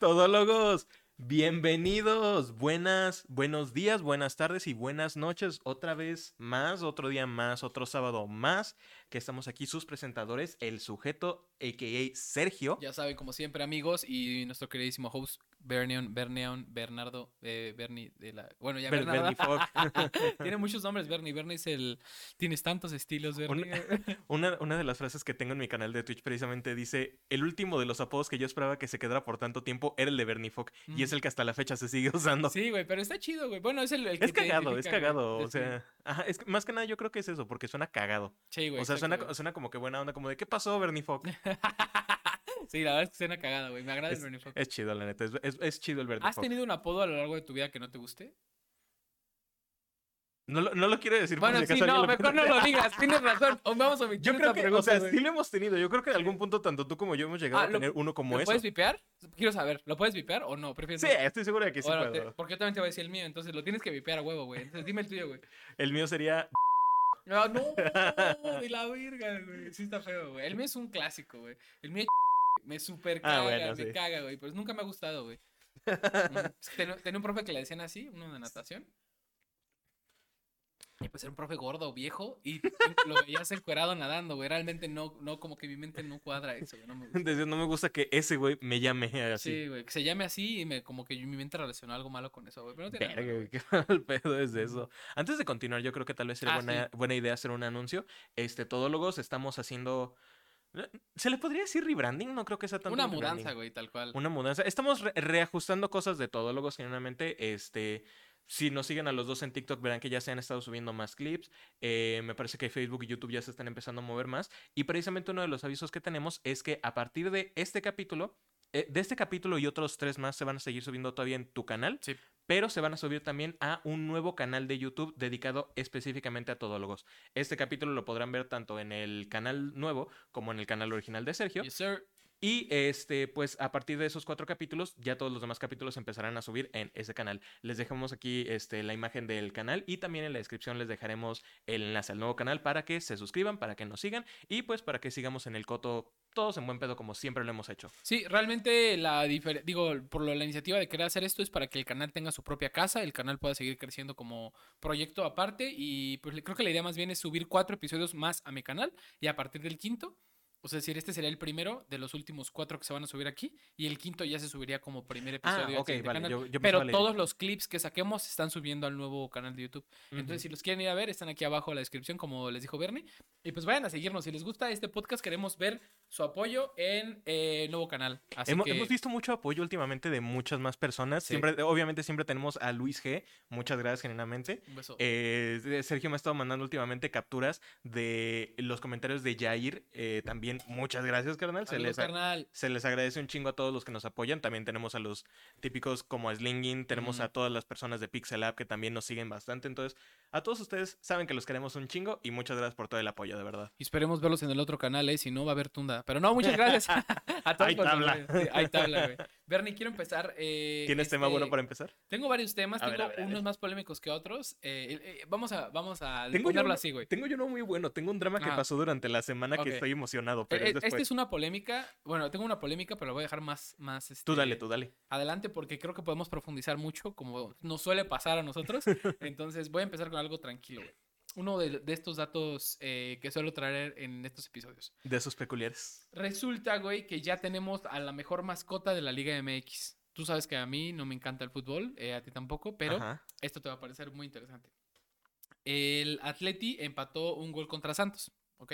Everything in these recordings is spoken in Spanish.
Todólogos, bienvenidos, buenas, buenos días, buenas tardes y buenas noches. Otra vez más, otro día más, otro sábado más, que estamos aquí sus presentadores, el sujeto, a.k.a. Sergio. Ya saben, como siempre, amigos, y nuestro queridísimo host, Berneon, Berneon, Bernardo, eh, Bernie de la... Bueno, ya Ber- Bernardo. Bernie. Tiene muchos nombres, Bernie. Bernie es el... Tienes tantos estilos, Bernie. Una, una de las frases que tengo en mi canal de Twitch precisamente dice, el último de los apodos que yo esperaba que se quedara por tanto tiempo era el de Bernie y es el que hasta la fecha se sigue usando. Sí, güey, pero está chido, güey. Bueno, es el, el que Es te cagado, es güey. cagado, o sea, ajá, es más que nada yo creo que es eso, porque suena cagado. Sí, güey. O sea, suena, suena como que buena onda, como de, ¿qué pasó, Bernie Fogg? Sí, la verdad es que suena cagada, güey. Me agrada el Bernie Fogg. Es chido, la neta, es, es- es chido el Bernie ¿Has tenido un apodo a lo largo de tu vida que no te guste? No, lo- no lo quiero decir Bueno, sí, no, lo mejor no lo digas. Tienes razón. O Vamos a omitir Yo creo que, o pregunta, sea, güey. sí lo hemos tenido. Yo creo que en algún punto tanto tú como yo hemos llegado Ah, a lo- tener uno como ¿Lo eso. puedes vipear? Quiero saber, ¿lo puedes vipear o no? ¿Prefieres Sí, no? estoy seguro de que sí Bueno, te- puedo. porque yo también te voy a decir el mío, entonces lo tienes que vipear a huevo, güey. Entonces dime el tuyo, güey. El mío sería No, no, de la verga, güey. Sí está feo, güey. El mío es un clásico, güey. El mío es me super Ah, caga, bueno, me sí. caga, güey. Pero nunca me ha gustado, güey. Mm, tenía un profe que le decían así, uno de natación. Y pues era un profe gordo, viejo, y lo veías encuerado nadando, güey. Realmente no, no, como que mi mente no cuadra eso, güey. No me gusta. No me gusta que ese güey me llame así. Sí, güey. Que se llame así y me, como que mi mente relacionó algo malo con eso, güey. Pero no tiene nada Verga, güey, qué mal pedo es eso. Antes de continuar, yo creo que tal vez sería Ah, buena, buena idea hacer un anuncio. Este, todólogos, estamos haciendo. ¿Se le podría decir rebranding? No creo que sea tanto Una mudanza, güey, tal cual. Una mudanza. Estamos re- reajustando cosas de todólogos, generalmente. Este. Si nos siguen a los dos en TikTok, verán que ya se han estado subiendo más clips. Eh, me parece que Facebook y YouTube ya se están empezando a mover más. Y precisamente uno de los avisos que tenemos es que a partir de este capítulo, eh, de este capítulo y otros tres más se van a seguir subiendo todavía en tu canal. Sí. Pero se van a subir también a un nuevo canal de YouTube dedicado específicamente a todólogos. Este capítulo lo podrán ver tanto en el canal nuevo como en el canal original de Sergio. Yes, sir. Y este, pues a partir de esos cuatro capítulos, ya todos los demás capítulos empezarán a subir en ese canal. Les dejamos aquí este, la imagen del canal y también en la descripción les dejaremos el enlace al nuevo canal para que se suscriban, para que nos sigan y pues para que sigamos en el coto todos en buen pedo como siempre lo hemos hecho. Sí, realmente la digo, por lo, la iniciativa de querer hacer esto es para que el canal tenga su propia casa, el canal pueda seguir creciendo como proyecto aparte y pues creo que la idea más bien es subir cuatro episodios más a mi canal y a partir del quinto, o sea, es decir, este sería el primero de los últimos cuatro que se van a subir aquí y el quinto ya se subiría como primer episodio. al Ah, ok, siguiente vale, canal. yo- yo Pero todos los clips que saquemos se están subiendo al nuevo canal de YouTube. Entonces, si los quieren ir a ver, están aquí abajo en la descripción, como les dijo Bernie. Y pues vayan a seguirnos. Si les gusta este podcast, queremos ver su apoyo en eh, el nuevo canal. Así Hemos, que hemos visto mucho apoyo últimamente de muchas más personas. Sí. Siempre, obviamente siempre tenemos a Luis G. Muchas gracias generalmente. un beso. Eh, Sergio me ha estado mandando últimamente capturas de los comentarios de Jair. eh, también muchas gracias, carnal. Se les, carnal. se les agradece un chingo a todos los que nos apoyan. También tenemos a los típicos como Slingin, tenemos a todas las personas de Pixel App que también nos siguen bastante. Entonces, a todos ustedes saben que los queremos un chingo y muchas gracias por todo el apoyo, de verdad. Y esperemos verlos en el otro canal, ¿eh? Si no, va a haber tunda. Pero no, muchas gracias a todos. Hay tabla. Sí, hay tabla, güey. Bernie, quiero empezar. eh, ¿Tienes tema este, bueno para empezar? Tengo varios temas, A tengo ver, a ver, a ver. unos más polémicos que otros. eh, eh, vamos a, vamos a Tengo ponerlo así, güey. tengo yo uno muy bueno. Tengo un drama que pasó durante la semana que estoy emocionado, pero Eh, es después. Esta es una polémica. Bueno, tengo una polémica, pero la voy a dejar más. más Tú dale, este, tú dale. adelante porque creo que podemos profundizar mucho como nos suele pasar a nosotros. Entonces voy a empezar con algo tranquilo, güey. Uno de, de estos datos eh, que suelo traer en estos episodios. De esos peculiares. Resulta, güey, que ya tenemos a la mejor mascota de la Liga MX. Tú sabes que a mí no me encanta el fútbol, eh, a ti tampoco, pero Ajá. esto te va a parecer muy interesante. El Atleti empató un gol contra Santos, ¿ok?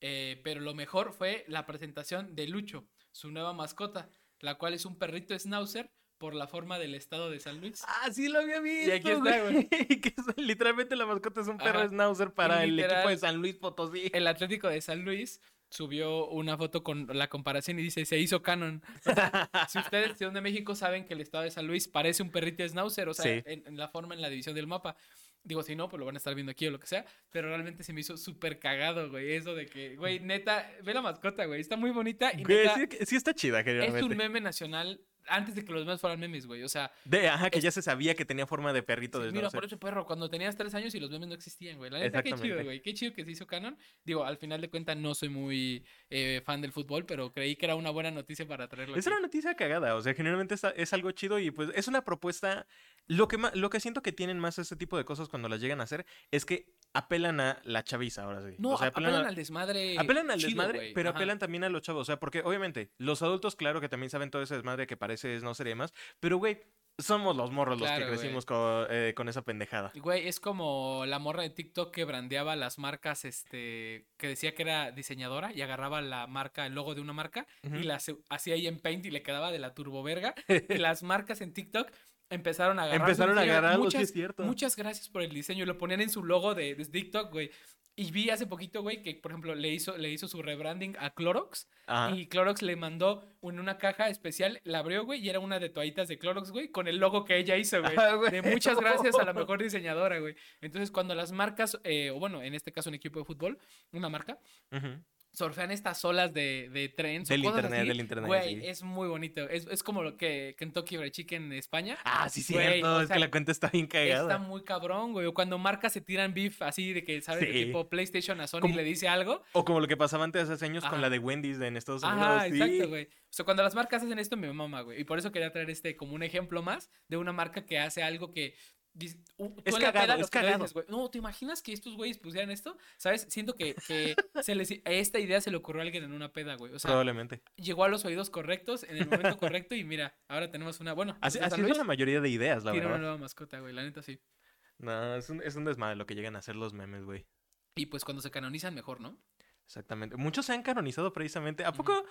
Eh, pero lo mejor fue la presentación de Lucho, su nueva mascota, la cual es un perrito schnauzer por la forma del estado de San Luis. Ah, sí lo había visto. aquí está, güey. que es- literalmente la mascota es un perro Ajá. schnauzer para Y el equipo de San Luis Potosí. El Atlético de San Luis subió una foto con la comparación y dice, se hizo canon. O sea, si ustedes son de México saben que el estado de San Luis parece un perrito schnauzer, o sea, Sí. en, en la forma, en la división del mapa. Digo, si no, pues lo van a estar viendo aquí o lo que sea, pero realmente se me hizo súper cagado, güey, eso de que, güey, neta, ve la mascota, güey, está muy bonita y Güey, neta, sí, sí está chida, es generalmente. un meme nacional antes de que los memes fueran memes, güey. O sea, De, ajá, que Es- ya se sabía que tenía forma de perrito sí, desde mira, por eso, perro, cuando tenías tres años y los memes no existían, güey. La neta, qué chido, güey. Qué chido que se hizo canon. Digo, al final de cuentas no soy muy eh, fan del fútbol, pero creí que era una buena noticia para traerlo. Es aquí. una noticia cagada, o sea, generalmente está- es algo chido y pues es una propuesta. Lo que, lo que siento que tienen más este tipo de cosas cuando las llegan a hacer es que apelan a la chaviza, ahora sí. No, o sea, a- apelan, a- al desmadre. Apelan al chido, desmadre, pero Ajá. apelan también a los chavos. O sea, porque obviamente los adultos, claro que también saben todo ese desmadre que parece no ser más. Pero, güey, somos los morros los que crecimos eh, con esa pendejada. Güey, es como la morra de TikTok que brandeaba las marcas, este, que decía que era diseñadora y agarraba la marca, el logo de una marca y la hacía ahí en Paint y le quedaba de la turboverga. y las marcas en TikTok empezaron a agarrar. Empezaron a diseño. agarrarlo, sí muchas, es cierto. Muchas gracias por el diseño. Lo ponían en su logo de, de TikTok, güey. Y vi hace poquito, güey, que por ejemplo le hizo, le hizo su rebranding a Clorox. Ajá. Y Clorox le mandó en una caja especial, la abrió, güey, y era una de toallitas de Clorox, güey, con el logo que ella hizo, güey. Ah. De muchas gracias a la mejor diseñadora, güey. Entonces, cuando las marcas, eh, o bueno, en este caso un equipo de fútbol, una marca, Ujú. Surfean estas olas de, de trends o Del internet, así, del internet, Güey, sí. es muy bonito. Es, es como lo que Kentucky Fried Chicken en España. Ah, sí, Güey, cierto. o es sea, que la cuenta está bien Está cagada. muy cabrón, güey. O cuando marcas se tiran beef así de que, ¿sabes? De Sí. tipo PlayStation a Sony Como- le dice algo. O como lo que pasaba antes hace años con la de Wendy's de en Estados Unidos. Sí. exacto, güey. O sea, cuando las marcas hacen esto, me mama, güey. Y por eso quería traer este como un ejemplo más de una marca que hace algo que. Uh, Es cagado, es cagado. dices, No, ¿te imaginas que estos güeyes pusieran esto? ¿Sabes? Siento que, que se les, esta idea se le ocurrió a alguien en una peda, güey. O sea, Probablemente. llegó a los oídos correctos en el momento correcto y mira, ahora tenemos una. Bueno, Así, así es la mayoría de ideas, la tiene una verdad. nueva mascota, güey. La neta sí. No, es un, es un desmadre lo que llegan a hacer los memes, güey. Y pues cuando se canonizan, mejor, ¿no? Exactamente. Muchos se han canonizado precisamente. ¿A poco?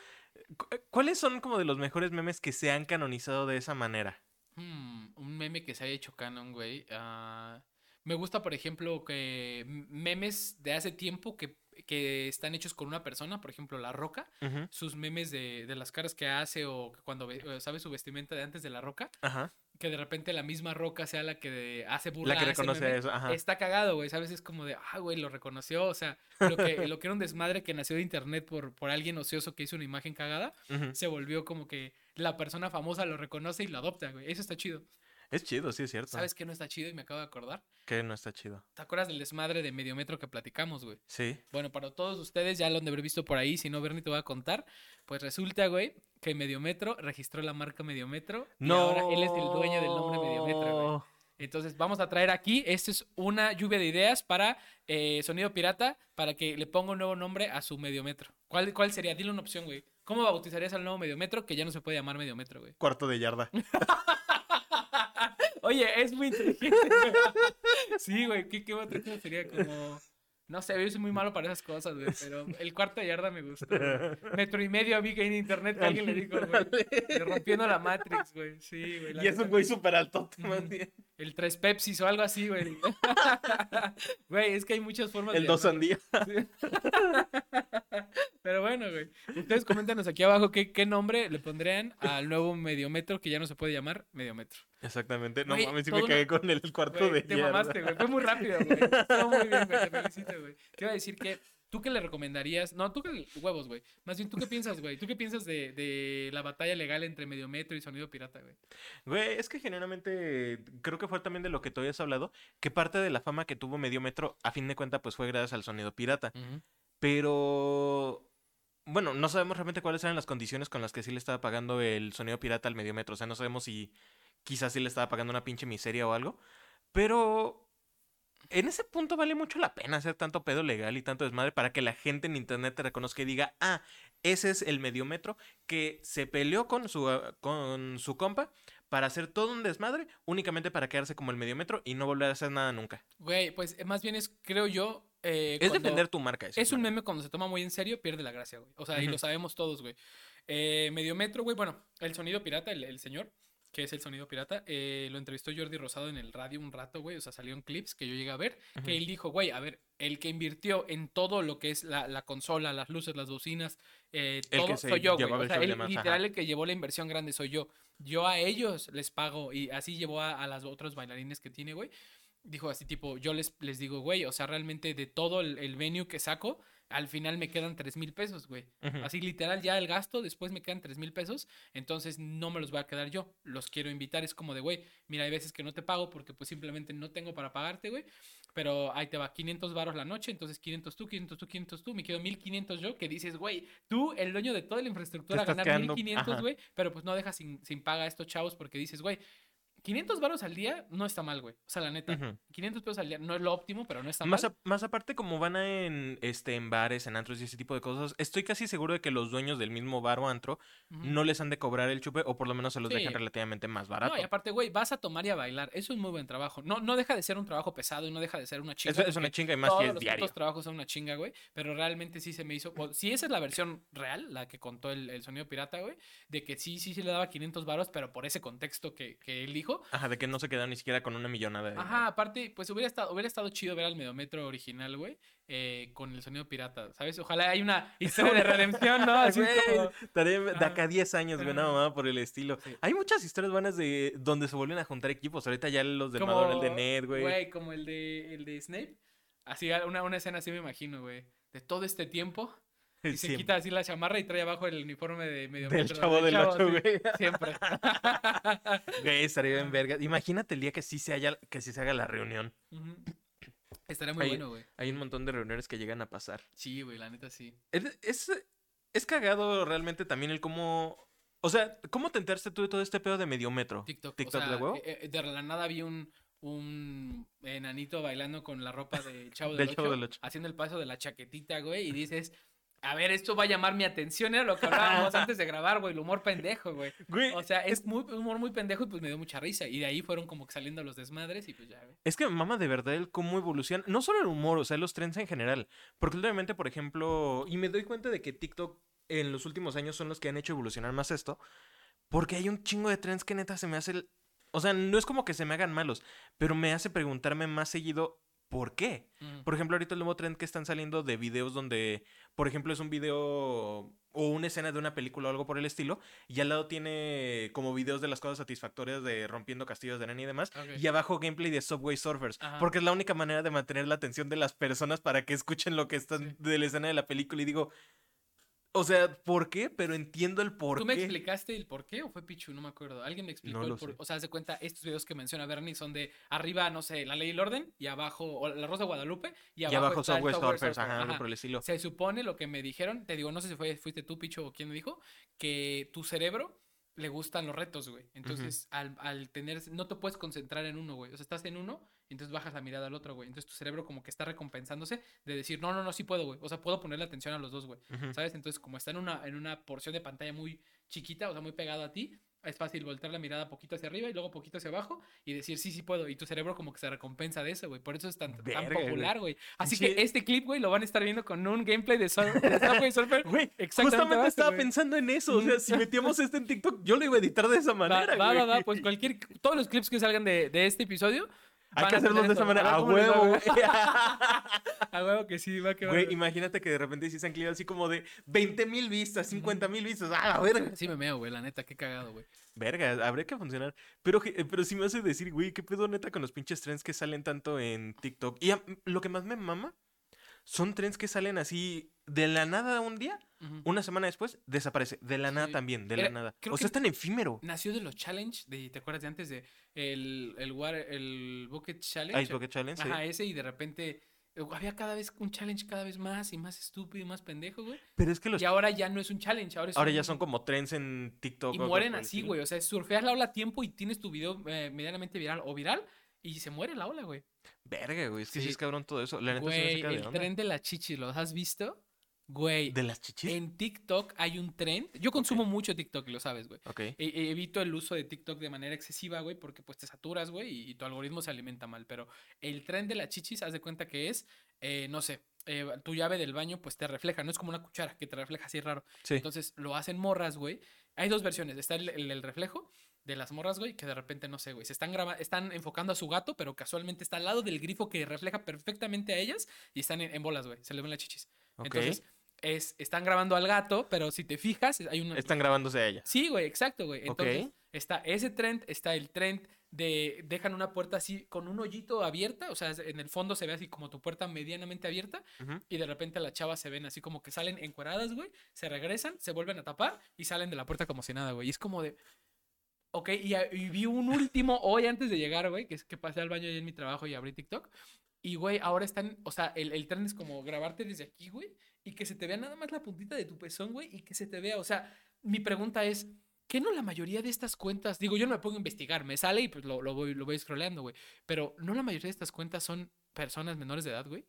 cu- eh, ¿Cuáles son como de los mejores memes que se han canonizado de esa manera? Hmm, un meme que se haya hecho canon, güey. ah, me gusta, por ejemplo, que memes de hace tiempo que, que están hechos con una persona, por ejemplo, La Roca, sus memes de, de las caras que hace o que cuando sabe su vestimenta de antes de La Roca, Ajá. Que de repente la misma Roca sea la que hace burla La que reconoce meme. eso. Ajá. Está cagado, güey, ¿sabes? Es como de, ah, güey, lo reconoció, o sea, lo que, lo que era un desmadre que nació de internet por, por alguien ocioso que hizo una imagen cagada, se volvió como que la persona famosa lo reconoce y lo adopta, güey. Eso está chido. Es chido, sí es cierto. ¿Sabes qué no está chido y me acabo de acordar? Que no está chido. ¿Te acuerdas del desmadre de Mediometro que platicamos, güey? Sí. Bueno, para todos ustedes ya lo han de haber visto por ahí, si no, Bernie te voy a contar. Pues resulta, güey, que Mediometro registró la marca Mediometro y No. ahora él es el dueño del nombre Mediometro, güey. Entonces vamos a traer aquí, esto es una lluvia de ideas para eh, Sonido Pirata, para que le ponga un nuevo nombre a su Mediometro. ¿Cuál, ¿Cuál sería? Dile una opción, güey. ¿Cómo bautizarías al nuevo Mediometro que ya no se puede llamar Mediometro, güey? Cuarto de yarda. Oye, es muy inteligente. Sí, güey, ¿qué, qué otra cosa sería como... No sé, yo soy muy malo para esas cosas, güey, pero el cuarto de yarda me gustó. güey. Metro y medio vi que en internet que alguien le dijo, güey. Rompiendo la Matrix, güey. Sí, güey. y es un güey súper bien. El tres Pepsis o algo así, güey. Güey, es que hay muchas formas El de dos llamarlo. sandía. Sí. Pero bueno, güey. Ustedes coméntanos aquí abajo qué, qué nombre le pondrían al nuevo Mediometro que ya no se puede llamar Mediometro. Exactamente. No Güey, mames, sí toda me cagué con el cuarto Güey, de te yarda. mamaste, güey. Fue muy rápido, güey. Estuvo muy bien, güey. Te felicito, güey. Te iba a decir que. ¿Tú qué le recomendarías? No, tú qué huevos, güey. Más bien, ¿tú qué piensas, güey? ¿Tú qué piensas de, de la batalla legal entre Mediometro y Sonido Pirata, güey? Güey, es que generalmente creo que fue también de lo que tú habías hablado, que parte de la fama que tuvo Mediometro, a fin de cuentas, pues fue gracias al sonido pirata. Pero, bueno, no sabemos realmente cuáles eran las condiciones con las que sí le estaba pagando el sonido pirata al Mediometro. O sea, no sabemos si quizás sí le estaba pagando una pinche miseria o algo. Pero en ese punto vale mucho la pena hacer tanto pedo legal y tanto desmadre para que la gente en internet te reconozca y diga, ah, ese es el Mediometro que se peleó con su, ah, con su compa para hacer todo un desmadre únicamente para quedarse como el Mediometro y no volver a hacer nada nunca. Güey, pues eh, más bien es, creo yo. eh, Es defender tu marca. eso Es un meme cuando se toma muy en serio, pierde la gracia, güey. O sea, y lo sabemos todos, güey. Eh, Mediometro, güey, bueno, el sonido pirata, el, el señor, que es el sonido pirata, eh, lo entrevistó Jordi Rosado en el radio un rato, güey. O sea, salió en clips que yo llegué a ver, que él dijo, güey, a ver, el que invirtió en todo lo que es la, la consola, las luces, las bocinas, eh, El todo soy yo, güey. O sea, él, ajá. literal, el que llevó la inversión grande soy yo. Yo a ellos les pago y así llevó a, a las otros bailarines que tiene, güey. dijo así tipo, yo les, les digo, güey, o sea, realmente de todo el, el venue que saco, al final me quedan tres mil pesos, güey. Así literal, ya el gasto, después me quedan tres mil pesos, entonces no me los voy a quedar yo, los quiero invitar, es como de, güey, mira, hay veces que no te pago porque pues simplemente no tengo para pagarte, güey, pero ahí te va, 500 varos la noche, entonces 500 tú, 500 tú, 500 tú, me quedo 1500 yo, que dices, güey, tú, el dueño de toda la infraestructura, ganar quedando- 1500, ajá. güey, pero pues no dejas sin, sin paga a estos chavos porque dices, güey, 500 varos al día no está mal, güey, o sea, la neta, Ujú. 500 pesos al día no es lo óptimo, pero no está Más, mal. a- más aparte, como van a en, este, en bares, en antros y ese tipo de cosas, estoy casi seguro de que los dueños del mismo bar o antro no les han de cobrar el chupe o por lo menos se los Sí. dejan relativamente más barato. No, y aparte, güey, vas a tomar y a bailar. Eso es muy buen trabajo. No, no deja de ser un trabajo pesado y no deja de ser una chinga. Eso es una chinga y más todos si es los diario. putos trabajos son una chinga, güey. Pero realmente sí se me hizo. o si esa es la versión real, la que contó el, el sonido pirata, güey, de que sí, sí, sí le daba 500 varos, pero por ese contexto que, que él dijo. Ajá, de que no se quedaron ni siquiera con una millonada de Ajá, aparte, pues hubiera estado, hubiera estado chido ver al Mediometro original, güey, eh, con el sonido pirata, ¿sabes? Ojalá hay una historia de redención, ¿no? Así como. estaría de acá a 10 años, güey, nada más por el estilo. Sí. Hay muchas historias buenas de donde se vuelven a juntar equipos. Ahorita ya los de como, Madonna, el de Ned, güey. Güey, como el de, el de Snape. Así, una, una escena así me imagino, güey. De todo este tiempo. Y se quita así la chamarra y trae abajo el uniforme de medio Del metro, chavo del ocho, sí, güey. Siempre. Güey, estaría en verga. Imagínate el día que sí se haya, que sí se haga la reunión. Ujú. Estaría muy Ahí- bueno, güey. Hay un montón de reuniones que llegan a pasar. Sí, güey, la neta sí. Es, es, es cagado realmente también el cómo. O sea, ¿cómo te enteraste tú de todo este pedo de medio metro? TikTok. TikTok o sea, de huevo. eh, eh, de la nada vi un, un enanito bailando con la ropa del chavo Del del, Chavo Ocho, del Ocho. haciendo el paso de la chaquetita, güey, y dices, a ver, esto va a llamar mi atención, era lo que hablábamos antes de grabar, güey, el humor pendejo, güey. Güey, O sea, es muy, humor muy pendejo y pues me dio mucha risa. Y de ahí fueron como que saliendo los desmadres y pues ya, güey. Es que mama de verdad el cómo evoluciona, no solo el humor, o sea, los trends en general. Porque últimamente, por ejemplo, y me doy cuenta de que TikTok en los últimos años son los que han hecho evolucionar más esto, porque hay un chingo de trends que neta se me hace... el- O sea, no es como que se me hagan malos, pero me hace preguntarme más seguido por qué. Por ejemplo, ahorita el nuevo trend que están saliendo de videos donde, por ejemplo, es un video o una escena de una película o algo por el estilo, y al lado tiene como videos de las cosas satisfactorias de rompiendo castillos de arena y demás, y abajo gameplay de Subway Surfers, Ajá. porque es la única manera de mantener la atención de las personas para que escuchen lo que está Sí. de la escena de la película y digo, o sea, ¿por qué? Pero entiendo el por ¿Tú qué. me explicaste el por qué o fue Pichu? No me acuerdo. Alguien me explicó No el por sé. O sea, haz de cuenta, estos videos que menciona Bernie son de arriba, no sé, la ley y el orden, y abajo, o la Rosa de Guadalupe, y y abajo, abajo está Subway Surfers, Surfer. ajá, por el estilo. Se supone lo que me dijeron, te digo, no sé si fue, fuiste tú, Picho, o quién me dijo, que tu cerebro le gustan los retos, güey. Entonces, al, al tener, no te puedes concentrar en uno, güey. O sea, estás en uno, y entonces bajas la mirada al otro, güey. Entonces tu cerebro como que está recompensándose de decir, no, no, no, sí puedo, güey. O sea, puedo ponerle atención a los dos, güey. ¿Sabes? Entonces, como está en una, en una porción de pantalla muy chiquita, o sea, muy pegado a ti, es fácil voltear la mirada poquito hacia arriba y luego poquito hacia abajo y decir, sí, sí puedo. Y tu cerebro como que se recompensa de eso, güey. Por eso es tan, tan Verga, güey. popular, güey. Así que este clip, güey, lo van a estar viendo con un gameplay de, Sol- de Subway Surfer. Güey, justamente base, estaba güey. pensando en eso. O sea, si metíamos este en TikTok, yo lo iba a editar de esa Va, manera. va, va, güey. va, pues cualquier, todos los clips que salgan de, de este episodio. Hay que hacerlos de esa manera. A huevo. A huevo que sí, va que va. Güey, imagínate que de repente hicieran clip así como de 20 mil vistas, 50 mil vistas. ¡Ah, la verga! Sí me meo, güey, la neta, qué cagado, güey. Verga, habría que funcionar. Pero, eh, pero sí me hace decir, güey, qué pedo neta con los pinches trends que salen tanto en TikTok. Y lo que más me mama son trends que salen así de la nada un día, una semana después, desaparece. De la nada también, de la nada. O sea, es tan efímero. Nació de los challenge, de, ¿te acuerdas de antes de el, el, water- el bucket challenge? Ice Bucket Challenge, sí. Ajá, ese y de repente eh, había cada vez un challenge cada vez más y más estúpido y más pendejo, güey. Pero es que los... Y ahora ya no es un challenge, ahora es Ahora un- ya son como trends en TikTok. Y mueren así, güey. O sea, surfeas la ola a tiempo y tienes tu video eh, medianamente viral o viral y se muere la ola, güey. Verga, güey, es que sí, Sí. es cabrón todo eso. La neta me Güey, saca de el onda. tren de la chichi, ¿los has visto? Güey, ¿De las chichis? en TikTok hay un trend. Yo consumo mucho TikTok, lo sabes, güey. Ok. E- e- evito el uso de TikTok de manera excesiva, güey, porque pues te saturas, güey, y, y tu algoritmo se alimenta mal. Pero el tren de la chichis, haz de cuenta que es, eh, no sé, eh, tu llave del baño pues te refleja, no es como una cuchara que te refleja así raro. Sí. Entonces lo hacen morras, güey. Hay dos versiones, está el, el- el reflejo de las morras, güey, que de repente, no sé, güey, se están grabando, están enfocando a su gato, pero casualmente está al lado del grifo que refleja perfectamente a ellas y están en, en bolas, güey, se le ven las chichis. Entonces, es, están grabando al gato, pero si te fijas, hay una, Están grabándose a ella. Sí, güey, exacto, güey. Entonces, está ese trend, está el trend de dejan una puerta así con un hoyito abierta, o sea, en el fondo se ve así como tu puerta medianamente abierta y de repente las chavas se ven así como que salen encueradas, güey, se regresan, se vuelven a tapar y salen de la puerta como si nada, güey. Y es como de... Ok, y, y vi un último hoy antes de llegar, güey, que es que pasé al baño ya en mi trabajo y abrí TikTok. Y, güey, ahora están, o sea, el, el tren es como grabarte desde aquí, güey, y que se te vea nada más la puntita de tu pezón, güey, y que se te vea, o sea, mi pregunta es, ¿qué no la mayoría de estas cuentas, digo, yo no me pongo a investigar, me sale y pues lo, lo voy, lo voy scrolleando, güey, pero no la mayoría de estas cuentas son personas menores de edad, güey?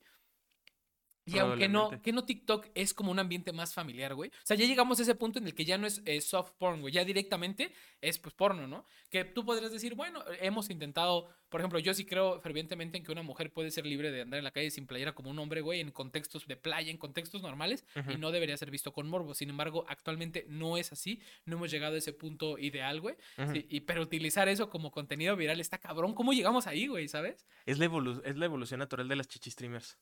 Y aunque no, que no TikTok es como un ambiente más familiar, güey. O sea, ya llegamos a ese punto en el que ya no es eh, soft porn, güey. Ya directamente es pues porno, ¿no? Que tú podrías decir, bueno, hemos intentado, por ejemplo, yo sí creo fervientemente en que una mujer puede ser libre de andar en la calle sin playera como un hombre, güey, en contextos de playa, en contextos normales, y no debería ser visto con morbo. Sin embargo, actualmente no es así. No hemos llegado a ese punto ideal, güey. Sí, y, pero utilizar eso como contenido viral está cabrón. ¿Cómo llegamos ahí, güey? ¿Sabes? Es la, evolu- es la evolución natural de las chichi streamers.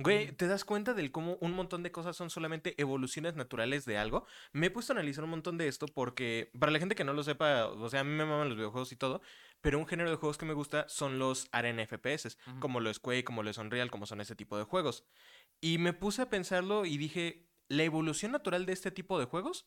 Güey, ¿te das cuenta del cómo un montón de cosas son solamente evoluciones naturales de algo? Me he puesto a analizar un montón de esto porque, para la gente que no lo sepa, o sea, a mí me maman los videojuegos y todo, pero un género de juegos que me gusta son los arena FPS, como lo es Quake, como lo es Unreal, como son ese tipo de juegos. Y me puse a pensarlo y dije, la evolución natural de este tipo de juegos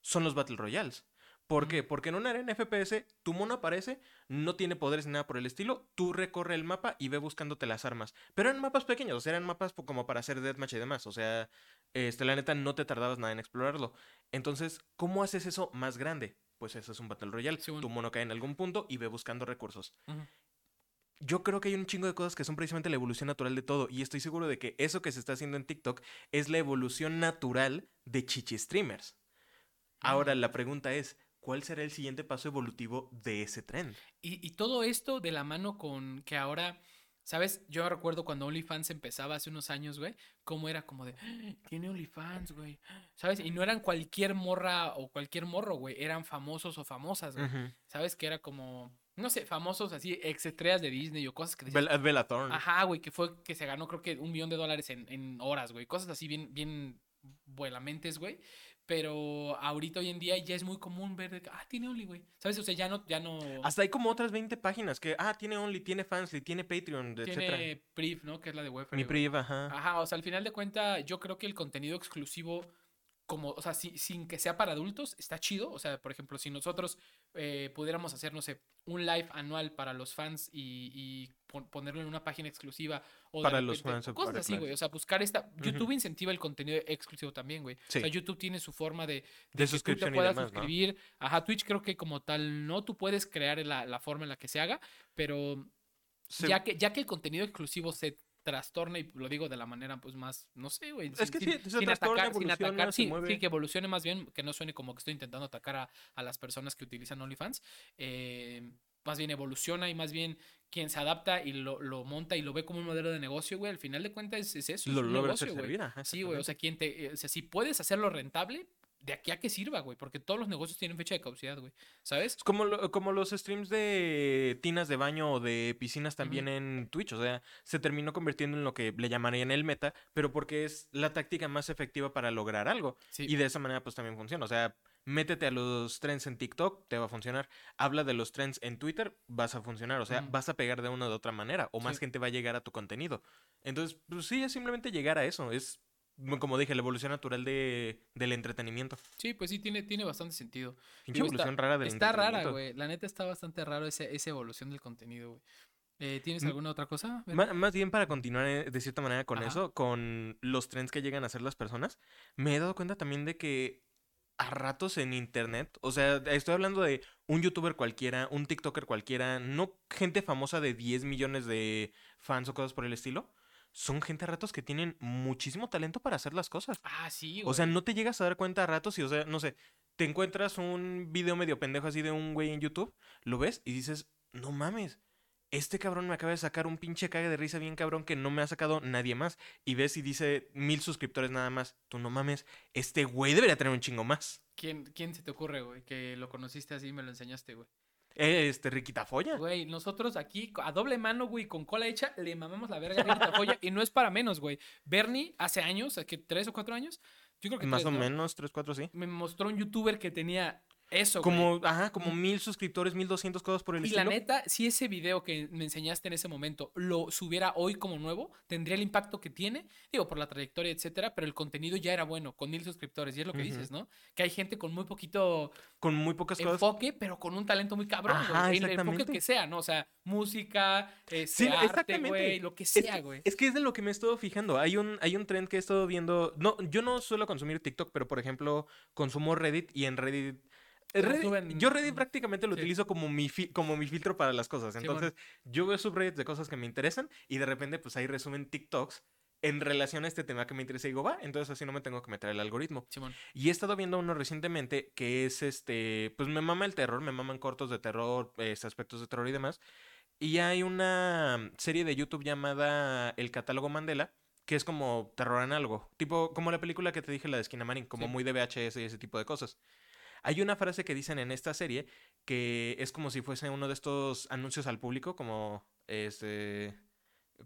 son los Battle Royales. ¿Por qué? Porque en un arena FPS tu mono aparece, no tiene poderes ni nada por el estilo, tú recorre el mapa y ve buscándote las armas. Pero eran mapas pequeños, o sea, eran mapas como para hacer deathmatch y demás. O sea, este, la neta no te tardabas nada en explorarlo. Entonces, ¿cómo haces eso más grande? Pues eso es un Battle Royale. Sí, bueno. Tu mono cae en algún punto y ve buscando recursos. Yo creo que hay un chingo de cosas que son precisamente la evolución natural de todo. Y estoy seguro de que eso que se está haciendo en TikTok es la evolución natural de chichi streamers. Ahora, Mm. la pregunta es, ¿cuál será el siguiente paso evolutivo de ese tren? Y, y todo esto de la mano con que ahora, ¿sabes? Yo recuerdo cuando OnlyFans empezaba hace unos años, güey, cómo era como de, "Ah, tiene OnlyFans, güey, ¿sabes? Y no eran cualquier morra o cualquier morro, güey, eran famosos o famosas, güey. ¿sabes? Que era como, no sé, famosos así, ex estrellas de Disney o cosas que decías, Bella, Bella Thorne. Ajá, güey, que fue que se ganó creo que un millón de dólares en, en horas, güey. Cosas así bien, bien vuelamentes, güey. Pero ahorita hoy en día ya es muy común ver de que, ah, tiene Only, güey. ¿Sabes? O sea, ya no, ya no. Hasta hay como otras 20 páginas que, ah, tiene Only, tiene Fansly, tiene Patreon, etcétera. tiene Priv, ¿no? Que es la de web. Mi priv, ajá. Ajá, o sea, al final de cuentas, yo creo que el contenido exclusivo, como, o sea, si- sin que sea para adultos, está chido. O sea, por ejemplo, si nosotros eh, pudiéramos hacer, no sé, un live anual para los fans y, y pon- ponerlo en una página exclusiva o de Para los repente- fans o cosas para así, güey. O sea, buscar esta. YouTube incentiva el contenido exclusivo también, güey. Sí. O sea, YouTube tiene su forma de, De que tú suscripción te y puedas demás, ¿no? suscribir. Ajá, Twitch creo que como tal no, tú puedes crear la, la forma en la que se haga, pero Se- ya que, ya que el contenido exclusivo se trastorna y lo digo de la manera pues más, no sé, güey. Es que sí, se trastorna, evoluciona, se sí, sí, que evolucione más bien, que no suene como que estoy intentando atacar a, a las personas que utilizan OnlyFans. eh, más bien evoluciona y más bien quien se adapta y lo, lo monta y lo ve como un modelo de negocio, güey, al final de cuentas es, es eso, es lo un logra negocio, güey. ajá, Sí, güey, o sea, quien te, eh, o sea, si puedes hacerlo rentable, de aquí a que sirva, güey, porque todos los negocios tienen fecha de caducidad, güey, ¿sabes? Es como, lo- como los streams de tinas de baño o de piscinas también en Twitch. O sea, se terminó convirtiendo en lo que le llamarían el meta, pero porque es la táctica más efectiva para lograr algo. Sí. Y de esa manera pues también funciona. O sea, métete a los trends en TikTok, te va a funcionar. Habla de los trends en Twitter, vas a funcionar. O sea, vas a pegar de una u otra manera. O más Sí. gente va a llegar a tu contenido. Entonces, pues sí, es simplemente llegar a eso. Es, como dije, la evolución natural de, del entretenimiento. Sí, pues sí, tiene, tiene bastante sentido. Pinche Digo, está- evolución rara del Está rara, güey. La neta está bastante raro ese, esa evolución del contenido, güey. Eh, ¿Tienes Mm, alguna otra cosa? Más bien para continuar eh, de cierta manera con Ajá. eso, con los trends que llegan a hacer las personas, me he dado cuenta también de que a ratos en internet, o sea, estoy hablando de un youtuber cualquiera, un TikToker cualquiera, no gente famosa de 10 millones de fans o cosas por el estilo, son gente a ratos que tienen muchísimo talento para hacer las cosas. Ah, sí, güey. O sea, no te llegas a dar cuenta a ratos y, o sea, no sé, te encuentras un video medio pendejo así de un güey en YouTube, lo ves y dices, no mames, este cabrón me acaba de sacar un pinche cague de risa bien cabrón que no me ha sacado nadie más. Y ves y dice mil suscriptores nada más. Tú no mames, este güey debería tener un chingo más. ¿Quién, ¿Quién se te ocurre, güey? Que lo conociste así y me lo enseñaste, güey. Eh, Este, Riquita Folla. Güey, nosotros aquí a doble mano, güey, con cola hecha, le mamamos la verga a Ricky Tafoya y no es para menos, güey. Bernie, hace años, que tres o cuatro años, yo creo que Más tres, o ¿no? menos, 3, 4, sí. Me mostró un youtuber que tenía Eso, güey. Como, ajá, como mil suscriptores, mil doscientos cosas por el Y la estilo. neta, si ese video que me enseñaste en ese momento lo subiera hoy como nuevo, tendría el impacto que tiene, digo, por la trayectoria, etcétera, pero el contenido ya era bueno, con mil suscriptores, y es lo que dices, ¿no? Que hay gente con muy poquito Con muy pocas cosas. enfoque, pero con un talento muy cabrón, güey. Ajá, El enfoque que sea, ¿no? O sea, música, este, Sí, arte, exactamente. güey, lo que sea, güey. Es que es de lo que me he estado fijando. Hay un, hay un trend que he estado viendo. No, yo no suelo consumir TikTok, pero por ejemplo, consumo Reddit y en Reddit. Eh, Reddit- suben- yo Reddit prácticamente lo Sí. utilizo como mi, fi- como mi filtro para las cosas. Entonces, yo veo subreddits de cosas que me interesan y de repente, pues ahí resumen TikToks en relación a este tema que me interesa y digo, va, entonces así no me tengo que meter el algoritmo. Simón. Y he estado viendo uno recientemente que es este, pues me mama el terror, me maman cortos de terror, este, aspectos de terror y demás. Y hay una serie de YouTube llamada El Catálogo Mandela, que es como terror análogo, tipo como la película que te dije, la de Skinamarin, como Sí. muy de VHS y ese tipo de cosas. Hay una frase que dicen en esta serie que es como si fuese uno de estos anuncios al público, como este,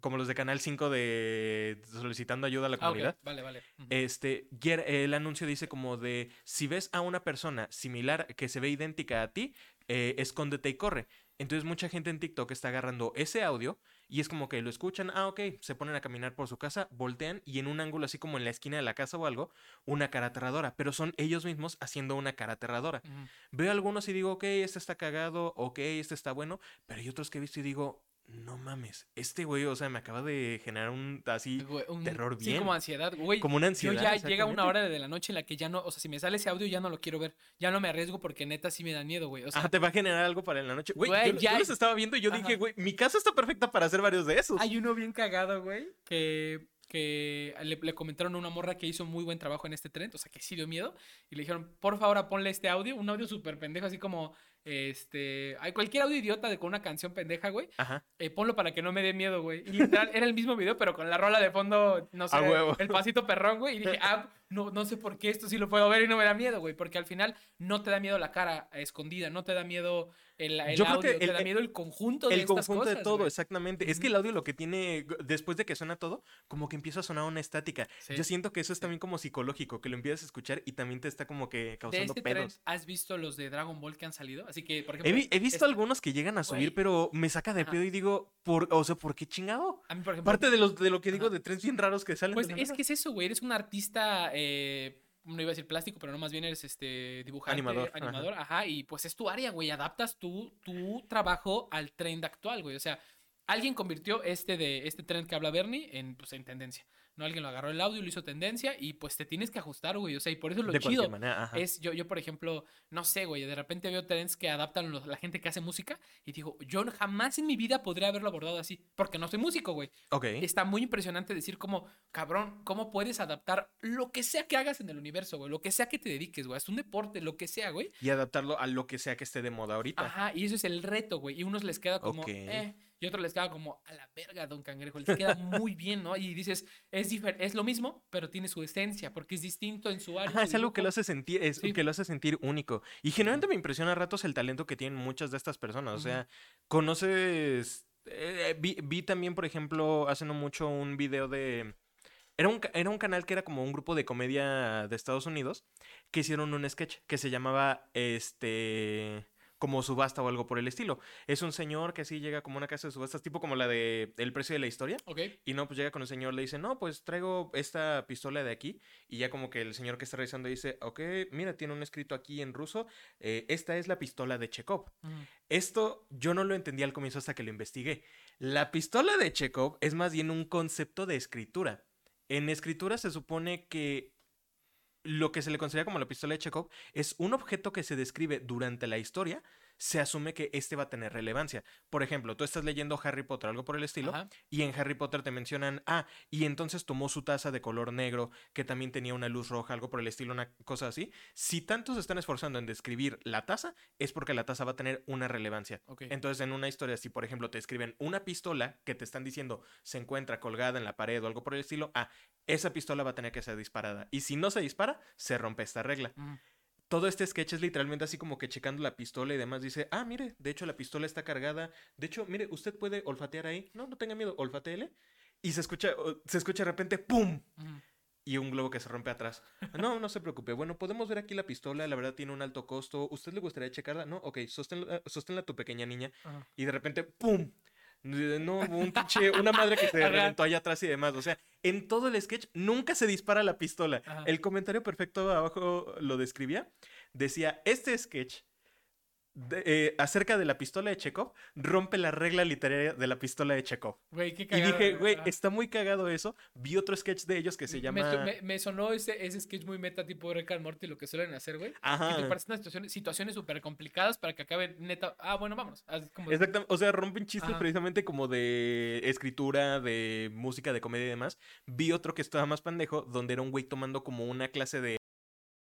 como los de Canal 5 de solicitando ayuda a la Ah, comunidad. Vale, vale. Este, el anuncio dice como de, si ves a una persona similar que se ve idéntica a ti, eh, escóndete y corre. Entonces mucha gente en TikTok está agarrando ese audio y es como que lo escuchan, ah, ok, se ponen a caminar por su casa, voltean y en un ángulo así como en la esquina de la casa o algo, una cara aterradora, pero son ellos mismos haciendo una cara aterradora. Veo algunos y digo, ok, este está cagado, ok, este está bueno, pero hay otros que he visto y digo, no mames, este güey, o sea, me acaba de generar un así, Güey, un- terror Sí, bien. como ansiedad, güey. como una Yo ansiedad. ya llega una hora de la noche en la que ya no, o sea, si me sale ese audio ya no lo quiero ver, ya no me arriesgo porque neta sí me da miedo, güey. O sea, Ajá, te va a generar algo para en la noche. Güey, Güey, yo, ya- yo los estaba viendo y yo Ajá. dije, güey, mi casa está perfecta para hacer varios de esos. hay uno bien cagado, güey, que, que le, le comentaron a una morra que hizo muy buen trabajo en este tren, o sea, que sí dio miedo, y le dijeron, por favor, ponle este audio, un audio súper pendejo, así como, este, hay cualquier audio idiota de con una canción pendeja, güey, Ajá. eh, ponlo para que no me dé miedo, güey. Y literal, era el mismo video, pero con la rola de fondo, no sé, el pasito perrón, güey. Y dije, ah, no, no sé por qué esto sí lo puedo ver y no me da miedo, güey. Porque al final no te da miedo la cara escondida, no te da miedo el, el Yo creo audio, que te el- da miedo el conjunto de El estas conjunto de todo, güey. exactamente. Es que el audio lo que tiene, después de que suena todo, como que empieza a sonar una estática. Sí. Yo siento que eso es también como psicológico, que lo empiezas a escuchar y también te está como que causando este tren, pedos. ¿has visto los de Dragon Ball que han salido? Así que, por He, ejemplo, he visto este- algunos que llegan a subir, pero me saca de Ajá. pedo y digo, por, o sea, ¿por qué chingado? a mí, por ejemplo, Aparte de, los, de lo que digo Ajá. de trends bien raros que salen. Pues es que es eso, güey. Eres un artista, eh, no iba a decir plástico, pero no más bien eres este dibujante, Animador, ajá. animador, ajá. y pues es tu área, güey. Adaptas tu, tu trabajo al trend actual, güey. O sea, alguien convirtió este de este trend que habla Bernie en, pues, en tendencia. No alguien lo agarró el audio, lo hizo tendencia y pues te tienes que ajustar, güey. O sea, y por eso es lo de chido. manera. Ajá. Es, yo, yo, por ejemplo, no sé, güey, de repente veo trends que adaptan los- la gente que hace música y digo, yo jamás en mi vida podría haberlo abordado así, porque no soy músico, güey. Ok. Está muy impresionante decir como, cabrón, cómo puedes adaptar lo que sea que hagas en el universo, güey, lo que sea que te dediques, güey, haz un deporte, lo que sea, güey. Y adaptarlo a lo que sea que esté de moda ahorita. Ajá, y eso es el reto, güey, y unos les queda como, Ok. eh, y otros les queda como, a la verga, don Cangrejo, les queda muy bien, ¿no? Y dices, es, es lo mismo, pero tiene su esencia, porque es distinto en su área. Su es algo que lo hace sentir, es, Sí. que lo hace sentir único. Y generalmente me impresiona a ratos el talento que tienen muchas de estas personas. O sea, conoces. eh, vi, vi también, por ejemplo, hace no mucho un video de. Era un, era un canal que era como un grupo de comedia de Estados Unidos que hicieron un sketch que se llamaba este como subasta o algo por el estilo. Es un señor que así llega como una casa de subastas, tipo como la de El precio de la historia. Ok, Y no, pues llega con el señor, le dice, no, pues traigo esta pistola de aquí. Y ya como que el señor que está revisando dice, ok, mira, tiene un escrito aquí en ruso, eh, esta es la pistola de Chekhov. ujú, Esto yo no lo entendí al comienzo hasta que lo investigué. La pistola de Chekhov es más bien un concepto de escritura. En escritura se supone que lo que se le considera como la pistola de Chekhov es un objeto que se describe durante la historia, se asume que este va a tener relevancia. Por ejemplo, tú estás leyendo Harry Potter, algo por el estilo, ajá, y en Harry Potter te mencionan, ah, y entonces tomó su taza de color negro, que también tenía una luz roja, algo por el estilo, una cosa así. Si tanto se están esforzando en describir la taza, es porque la taza va a tener una relevancia. Entonces, en una historia, si por ejemplo te escriben una pistola que te están diciendo se encuentra colgada en la pared o algo por el estilo, ah, esa pistola va a tener que ser disparada. Y si no se dispara, se rompe esta regla. ujú. Todo este sketch es literalmente así como que checando la pistola y demás. Dice, ah, mire, de hecho la pistola está cargada. De hecho, mire, usted puede olfatear ahí. No, no tenga miedo, olfateele. Y se escucha, se escucha de repente, ¡pum! Y un globo que se rompe atrás. No, no se preocupe. Bueno, podemos ver aquí la pistola, la verdad tiene un alto costo. ¿Usted le gustaría checarla? No, ok, sosténla, sosténla tu pequeña niña. Y de repente, ¡pum! No, un pinche, una madre que se reventó allá atrás y demás. O sea, en todo el sketch nunca se dispara la pistola. Ajá. El comentario perfecto abajo lo describía. Decía, este sketch de- eh, acerca de la pistola de Chekhov rompe la regla literaria de la pistola de Chekhov. Güey, qué Y cagado. dije, güey, Ajá. está muy cagado eso. Vi otro sketch de ellos que se llama... me- me sonó ese, ese sketch muy meta tipo Rick and Morty, lo que suelen hacer, güey. Que te Ajá. presentan situaciones situaciones súper complicadas para que acaben neta. Ah, bueno, vámonos. Como- Exactamente, o sea, rompen chistes Ajá. precisamente como de escritura, de música, de comedia y demás. Vi otro que estaba más pendejo, donde era un güey tomando como una clase de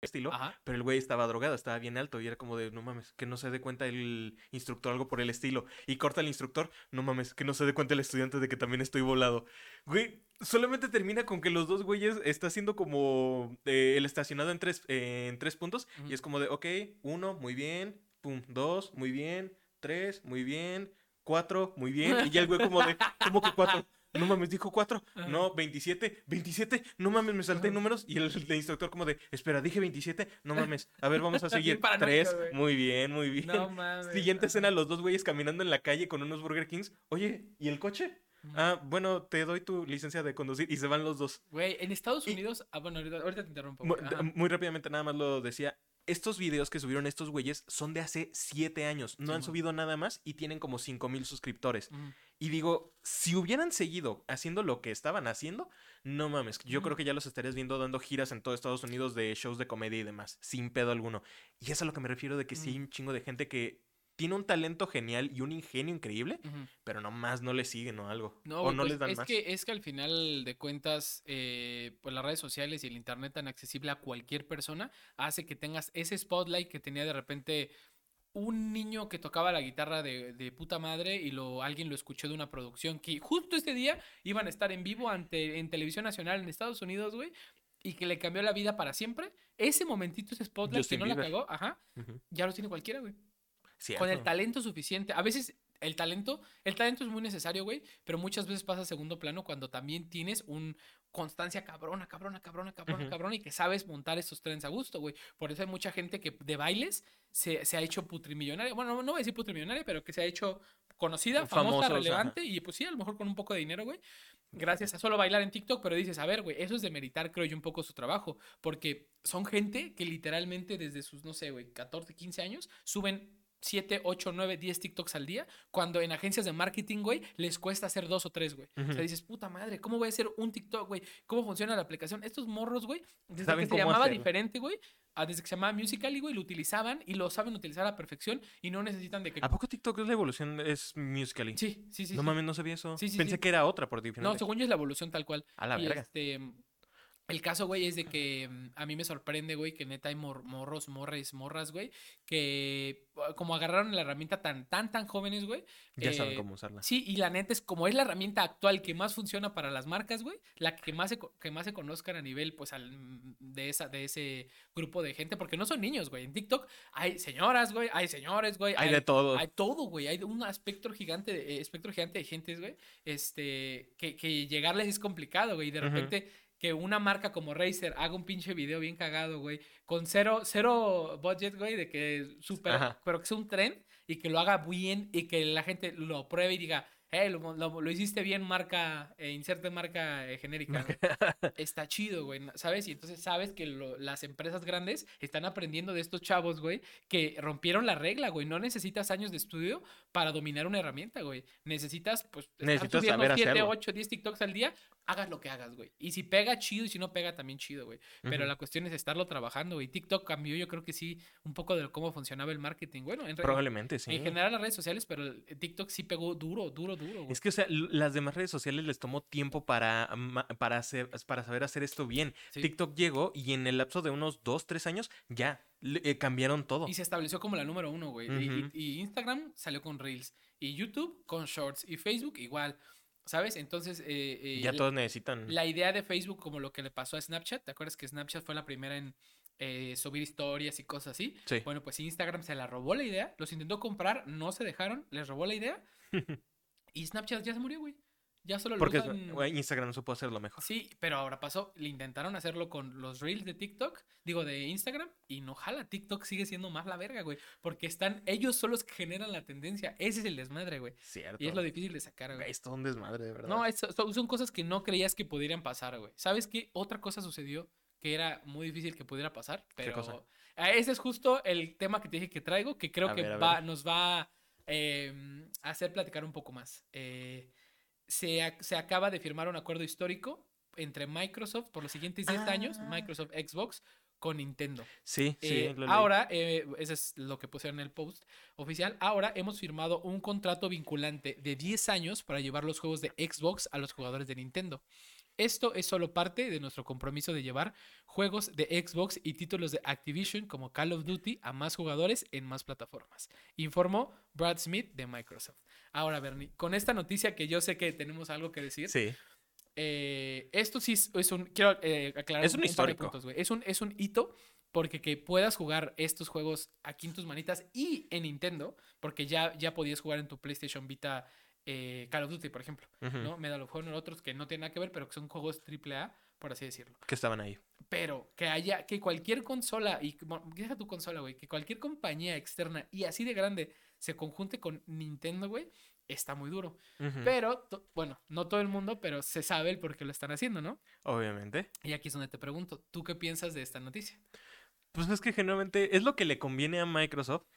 estilo, Ajá. pero el güey estaba drogado, estaba bien alto y era como de, no mames, que no se dé cuenta el instructor algo por el estilo. Y corta el instructor, no mames, que no se dé cuenta el estudiante de que también estoy volado. Güey, solamente termina con que los dos güeyes está haciendo como eh, el estacionado en tres, eh, en tres puntos y es como de, ok, uno, muy bien, pum, dos, muy bien, tres, muy bien, cuatro, muy bien. Y ya el güey como de, ¿cómo que cuatro? No mames, dijo cuatro. Ajá. No, 27, 27. No mames, me salté números. Y el, el instructor como de, espera, dije 27. No mames. A ver, vamos a seguir. paranoico, Tres. güey. Muy bien, muy bien. No mames. Siguiente escena, los dos güeyes caminando en la calle con unos Burger Kings. Oye, ¿y el coche? Ah, bueno, te doy tu licencia de conducir. Y se van los dos. Güey, en Estados Y- Unidos. Ah, bueno, ahorita, ahorita te interrumpo. Mu- güey, d- ajá. Muy rápidamente, nada más lo decía. Estos videos que subieron estos güeyes son de hace siete años. No Sí, han subido nada más y tienen como cinco mil suscriptores. Y digo, si hubieran seguido haciendo lo que estaban haciendo, no mames, yo creo que ya los estarías viendo dando giras en todo Estados Unidos de shows de comedia y demás, sin pedo alguno. Y es a lo que me refiero de que sí hay un chingo de gente que tiene un talento genial y un ingenio increíble, pero nomás no le siguen o algo. No, o no pues, les dan es más. Que, es que al final de cuentas, eh, pues las redes sociales y el internet tan accesible a cualquier persona hace que tengas ese spotlight que tenía de repente un niño que tocaba la guitarra de, de puta madre y lo, alguien lo escuchó de una producción que justo este día iban a estar en vivo ante, en televisión nacional en Estados Unidos, güey, y que le cambió la vida para siempre. Ese momentito, ese spotlight Justin que no la Bieber. cagó, ajá, ya lo tiene cualquiera, güey Cierto. con el talento suficiente. A veces el talento, el talento es muy necesario, güey, pero muchas veces pasa a segundo plano cuando también tienes un constancia cabrona, cabrona, cabrona, cabrona, Ujú. cabrona y que sabes montar estos trenes a gusto, güey. Por eso hay mucha gente que de bailes se, se ha hecho putrimillonaria. Bueno, no, no voy a decir putrimillonaria, pero que se ha hecho conocida, famosa, relevante y pues sí, a lo mejor con un poco de dinero, güey. Gracias a solo bailar en TikTok, pero dices, a ver, güey, eso es de meritar, creo yo, un poco su trabajo, porque son gente que literalmente desde sus, no sé, güey, 14, 15 años, suben 7, 8, 9, 10 TikToks al día, cuando en agencias de marketing, güey, les cuesta hacer dos o tres, güey. O Ujú. sea, dices, puta madre, ¿cómo voy a hacer un TikTok, güey? ¿Cómo funciona la aplicación? Estos morros, güey, desde Saben que se llamaba hacerlo. diferente, güey, a desde que se llamaba Musical.ly, güey, lo utilizaban y lo saben utilizar a la perfección y no necesitan de que... ¿A poco TikTok es la evolución? Es Musical.ly. Sí, sí, sí. no sí. mames, no sabía eso. Sí, sí, Pensé que era otra por diferente. No, según yo es la evolución tal cual. A la Y, verga. este, el caso, güey, es de que mm, a mí me sorprende, güey, que neta hay mor- morros, morras, morras, güey, que ah, como agarraron la herramienta tan, tan, tan jóvenes, güey. Ya saben eh, cómo usarla. Sí, y la neta es como es la herramienta actual que más funciona para las marcas, güey, la que más se, que más se conozcan a nivel, pues, al, mm, de, esa, de ese grupo de gente, porque no son niños, güey. En TikTok hay señoras, güey, hay señores, güey. Hay de todo. Hay todo, güey. Hay un espectro gigante, de, eh, espectro gigante de gentes, güey. Este, que, que llegarles es complicado, güey. Y de repente que una marca como Razer haga un pinche video bien cagado, güey. Con cero, cero budget, güey, de que súper, Ajá. pero que sea un trend y que lo haga bien y que la gente lo pruebe y diga, hey, lo, lo- lo hiciste bien, marca, eh, inserte marca eh, genérica. güey". Está chido, güey, ¿sabes? Y entonces sabes que lo- las empresas grandes están aprendiendo de estos chavos, güey, que rompieron la regla, güey. No necesitas años de estudio para dominar una herramienta, güey. Necesitas, pues, Necesitas saber 7, hacerlo. 8, 10 TikToks al día, hagas lo que hagas, güey. Y si pega, chido, y si no pega, también chido, güey. Pero Ujú. la cuestión es estarlo trabajando, güey. TikTok cambió, yo creo que sí, un poco de cómo funcionaba el marketing. Bueno, en, Probablemente, sí. en general las redes sociales, pero TikTok sí pegó duro, duro, duro, güey. Es que, o sea, las demás redes sociales les tomó tiempo para, para, hacer, para saber hacer esto bien. Sí. TikTok llegó y en el lapso de unos dos, tres años ya eh, cambiaron todo. Y se estableció como la número uno, güey. Y- y- Ujú. y, Instagram salió con Reels. Y YouTube con Shorts. Y Facebook igual. ¿Sabes? Entonces, eh, eh, Ya la- todos necesitan. la idea de Facebook, como lo que le pasó a Snapchat, ¿te acuerdas que Snapchat fue la primera en eh, subir historias y cosas así? Sí. Bueno, pues Instagram se la robó la idea, los intentó comprar, no se dejaron, les robó la idea. y Snapchat ya se murió, güey. Ya solo lo Porque usan- güey, Instagram supo hacerlo mejor. Sí, pero ahora pasó, le intentaron hacerlo con los reels de TikTok, digo de Instagram, y no jala, TikTok sigue siendo más la verga, güey, porque están, ellos son los que generan la tendencia, ese es el desmadre, güey, Cierto. y es lo difícil de sacar, Güey, güey. es todo un desmadre, de verdad. No, es- son, cosas que no creías que pudieran pasar, güey. ¿Sabes qué? Otra cosa sucedió que era muy difícil que pudiera pasar, pero... cosa? Ah, ese es justo el tema que te dije que traigo, que creo A que ver, va, nos va eh, hacer platicar un poco más. Eh, se, se acaba de firmar un acuerdo histórico entre Microsoft por los siguientes 10 años, Ah. Microsoft Xbox, con Nintendo. Sí, sí. Eh, lo ahora, eh, eso es lo que pusieron en el post oficial, ahora hemos firmado un contrato vinculante de 10 años para llevar los juegos de Xbox a los jugadores de Nintendo. Esto es solo parte de nuestro compromiso de llevar juegos de Xbox y títulos de Activision como Call of Duty a más jugadores en más plataformas, informó Brad Smith de Microsoft. Ahora, Bernie, con esta noticia que yo sé que tenemos algo que decir, Sí. eh, esto sí es, un. Quiero eh, aclarar Es un de histórico. puntos, güey. Es un, es un hito porque que puedas jugar estos juegos aquí en tus manitas y en Nintendo, porque ya, ya podías jugar en tu PlayStation Vita eh, Call of Duty, por ejemplo, Ujú. ¿no? Medal of Honor, otros que no tienen nada que ver, pero que son juegos AAA, por así decirlo. Que estaban ahí. Pero que haya, que cualquier consola, y bueno, deja tu consola, güey, que cualquier compañía externa y así de grande se conjunte con Nintendo, güey, está muy duro. Pero, bueno, no todo el mundo, pero se sabe el por qué lo están haciendo, ¿no? Obviamente. Y aquí es donde te pregunto, ¿tú qué piensas de esta noticia? Pues es que generalmente es lo que le conviene a Microsoft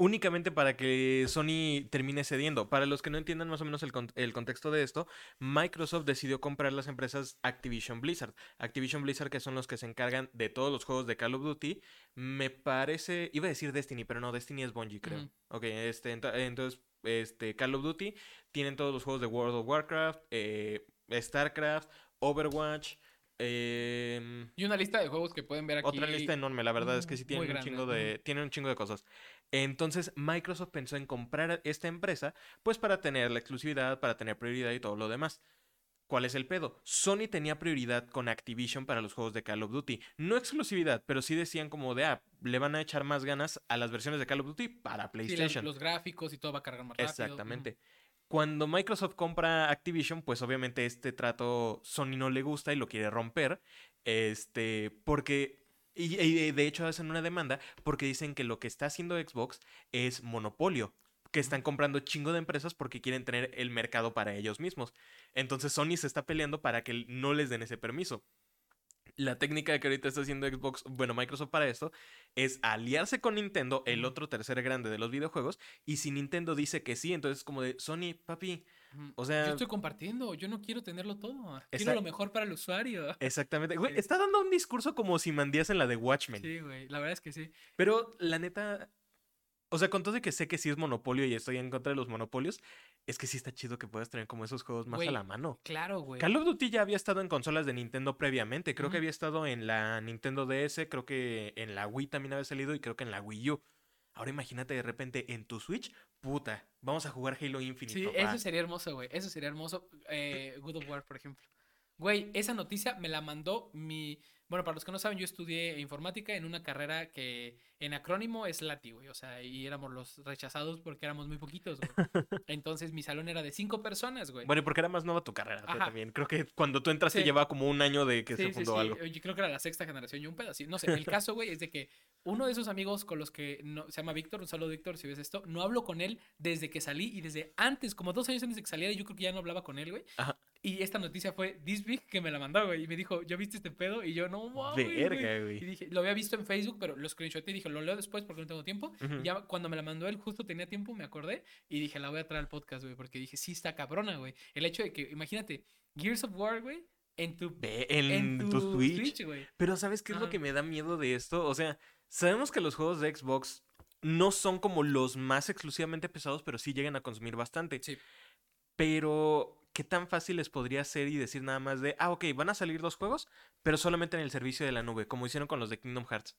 únicamente para que Sony termine cediendo. Para los que no entiendan más o menos el, con- el contexto de esto, Microsoft decidió comprar las empresas Activision Blizzard. Activision Blizzard que son los que se encargan de todos los juegos de Call of Duty. Me parece, iba a decir Destiny, pero no, Destiny es Bungie, creo. Ujú. Ok, este, ento- entonces, este, Call of Duty tienen todos los juegos de World of Warcraft, eh, StarCraft, Overwatch. em, Y una lista de juegos que pueden ver aquí. otra lista enorme, la verdad es que sí muy tienen un chingo de, tienen un chingo de cosas. Entonces, Microsoft pensó en comprar esta empresa, pues para tener la exclusividad, para tener prioridad y todo lo demás. ¿Cuál es el pedo? Sony tenía prioridad con Activision para los juegos de Call of Duty. No exclusividad, pero sí decían como de, ah, le van a echar más ganas a las versiones de Call of Duty para Sí, PlayStation. los gráficos y todo va a cargar más rápido. Exactamente. Cuando Microsoft compra Activision, pues obviamente este trato Sony no le gusta y lo quiere romper. Este, porque. Y, y de hecho hacen una demanda porque dicen que lo que está haciendo Xbox es monopolio. Que están comprando chingo de empresas porque quieren tener el mercado para ellos mismos. Entonces Sony se está peleando para que no les den ese permiso. La técnica que ahorita está haciendo Xbox, bueno, Microsoft para esto, es aliarse con Nintendo, el otro tercer grande de los videojuegos, y si Nintendo dice que sí, entonces es como de Sony, papi. O sea, Yo estoy compartiendo, yo no quiero tenerlo todo. Quiero lo mejor para el usuario. exactamente. Güey, está dando un discurso como si mandías en la de Watchmen. Sí, güey, la verdad es que sí. Pero la neta, o sea, con todo de que sé que sí es monopolio y estoy en contra de los monopolios, es que sí está chido que puedas tener como esos juegos más Güey, a la mano. Claro, güey. Call of Duty ya había estado en consolas de Nintendo previamente. Creo que había estado en la Nintendo DS, creo que en la Wii también había salido y creo que en la Wii U. Ahora imagínate de repente en tu Switch, puta, vamos a jugar Halo Infinite. Sí, papá. eso sería hermoso, güey. Eso sería hermoso. Eh, God of War, por ejemplo. Güey, esa noticia me la mandó mi. Bueno, para los que no saben, yo estudié informática en una carrera que en acrónimo es LATI, güey. O sea, y éramos los rechazados porque éramos muy poquitos, güey. Entonces mi salón era de cinco personas, güey. Bueno, y porque era más nueva tu carrera Ajá. también. Creo que cuando tú entraste Sí. llevaba como un año de que Sí, se sí, fundó sí. algo. Yo creo que era la sexta generación y un pedacito. No sé, el caso, güey, es de que uno de esos amigos con los que no, se llama Víctor, un saludo Víctor, si ves esto, no hablo con él desde que salí y desde antes, como dos años antes de que saliera, yo creo que ya no hablaba con él, güey. Ajá. Y esta noticia fue This Big que me la mandó, güey. Y me dijo, ¿ya viste este pedo? Y yo, no mames. güey". Verga, Y güey. dije, lo había visto en Facebook, pero lo screenshoté y dije, lo leo después porque no tengo tiempo. Ujú. Y ya cuando me la mandó él, justo tenía tiempo, me acordé. Y dije, la voy a traer al podcast, güey. Porque dije, sí está cabrona, güey. El hecho de que, imagínate, Gears of War, güey, en tu, Ve en, en tu, tu Switch. Switch, güey. Pero ¿sabes qué es lo que me da miedo de esto? O sea, sabemos que los juegos de Xbox no son como los más exclusivamente pesados, pero sí llegan a consumir bastante. Sí. Pero, ¿qué tan fácil les podría ser y decir nada más de, ah, ok, van a salir los juegos, pero solamente en el servicio de la nube, como hicieron con los de Kingdom Hearts?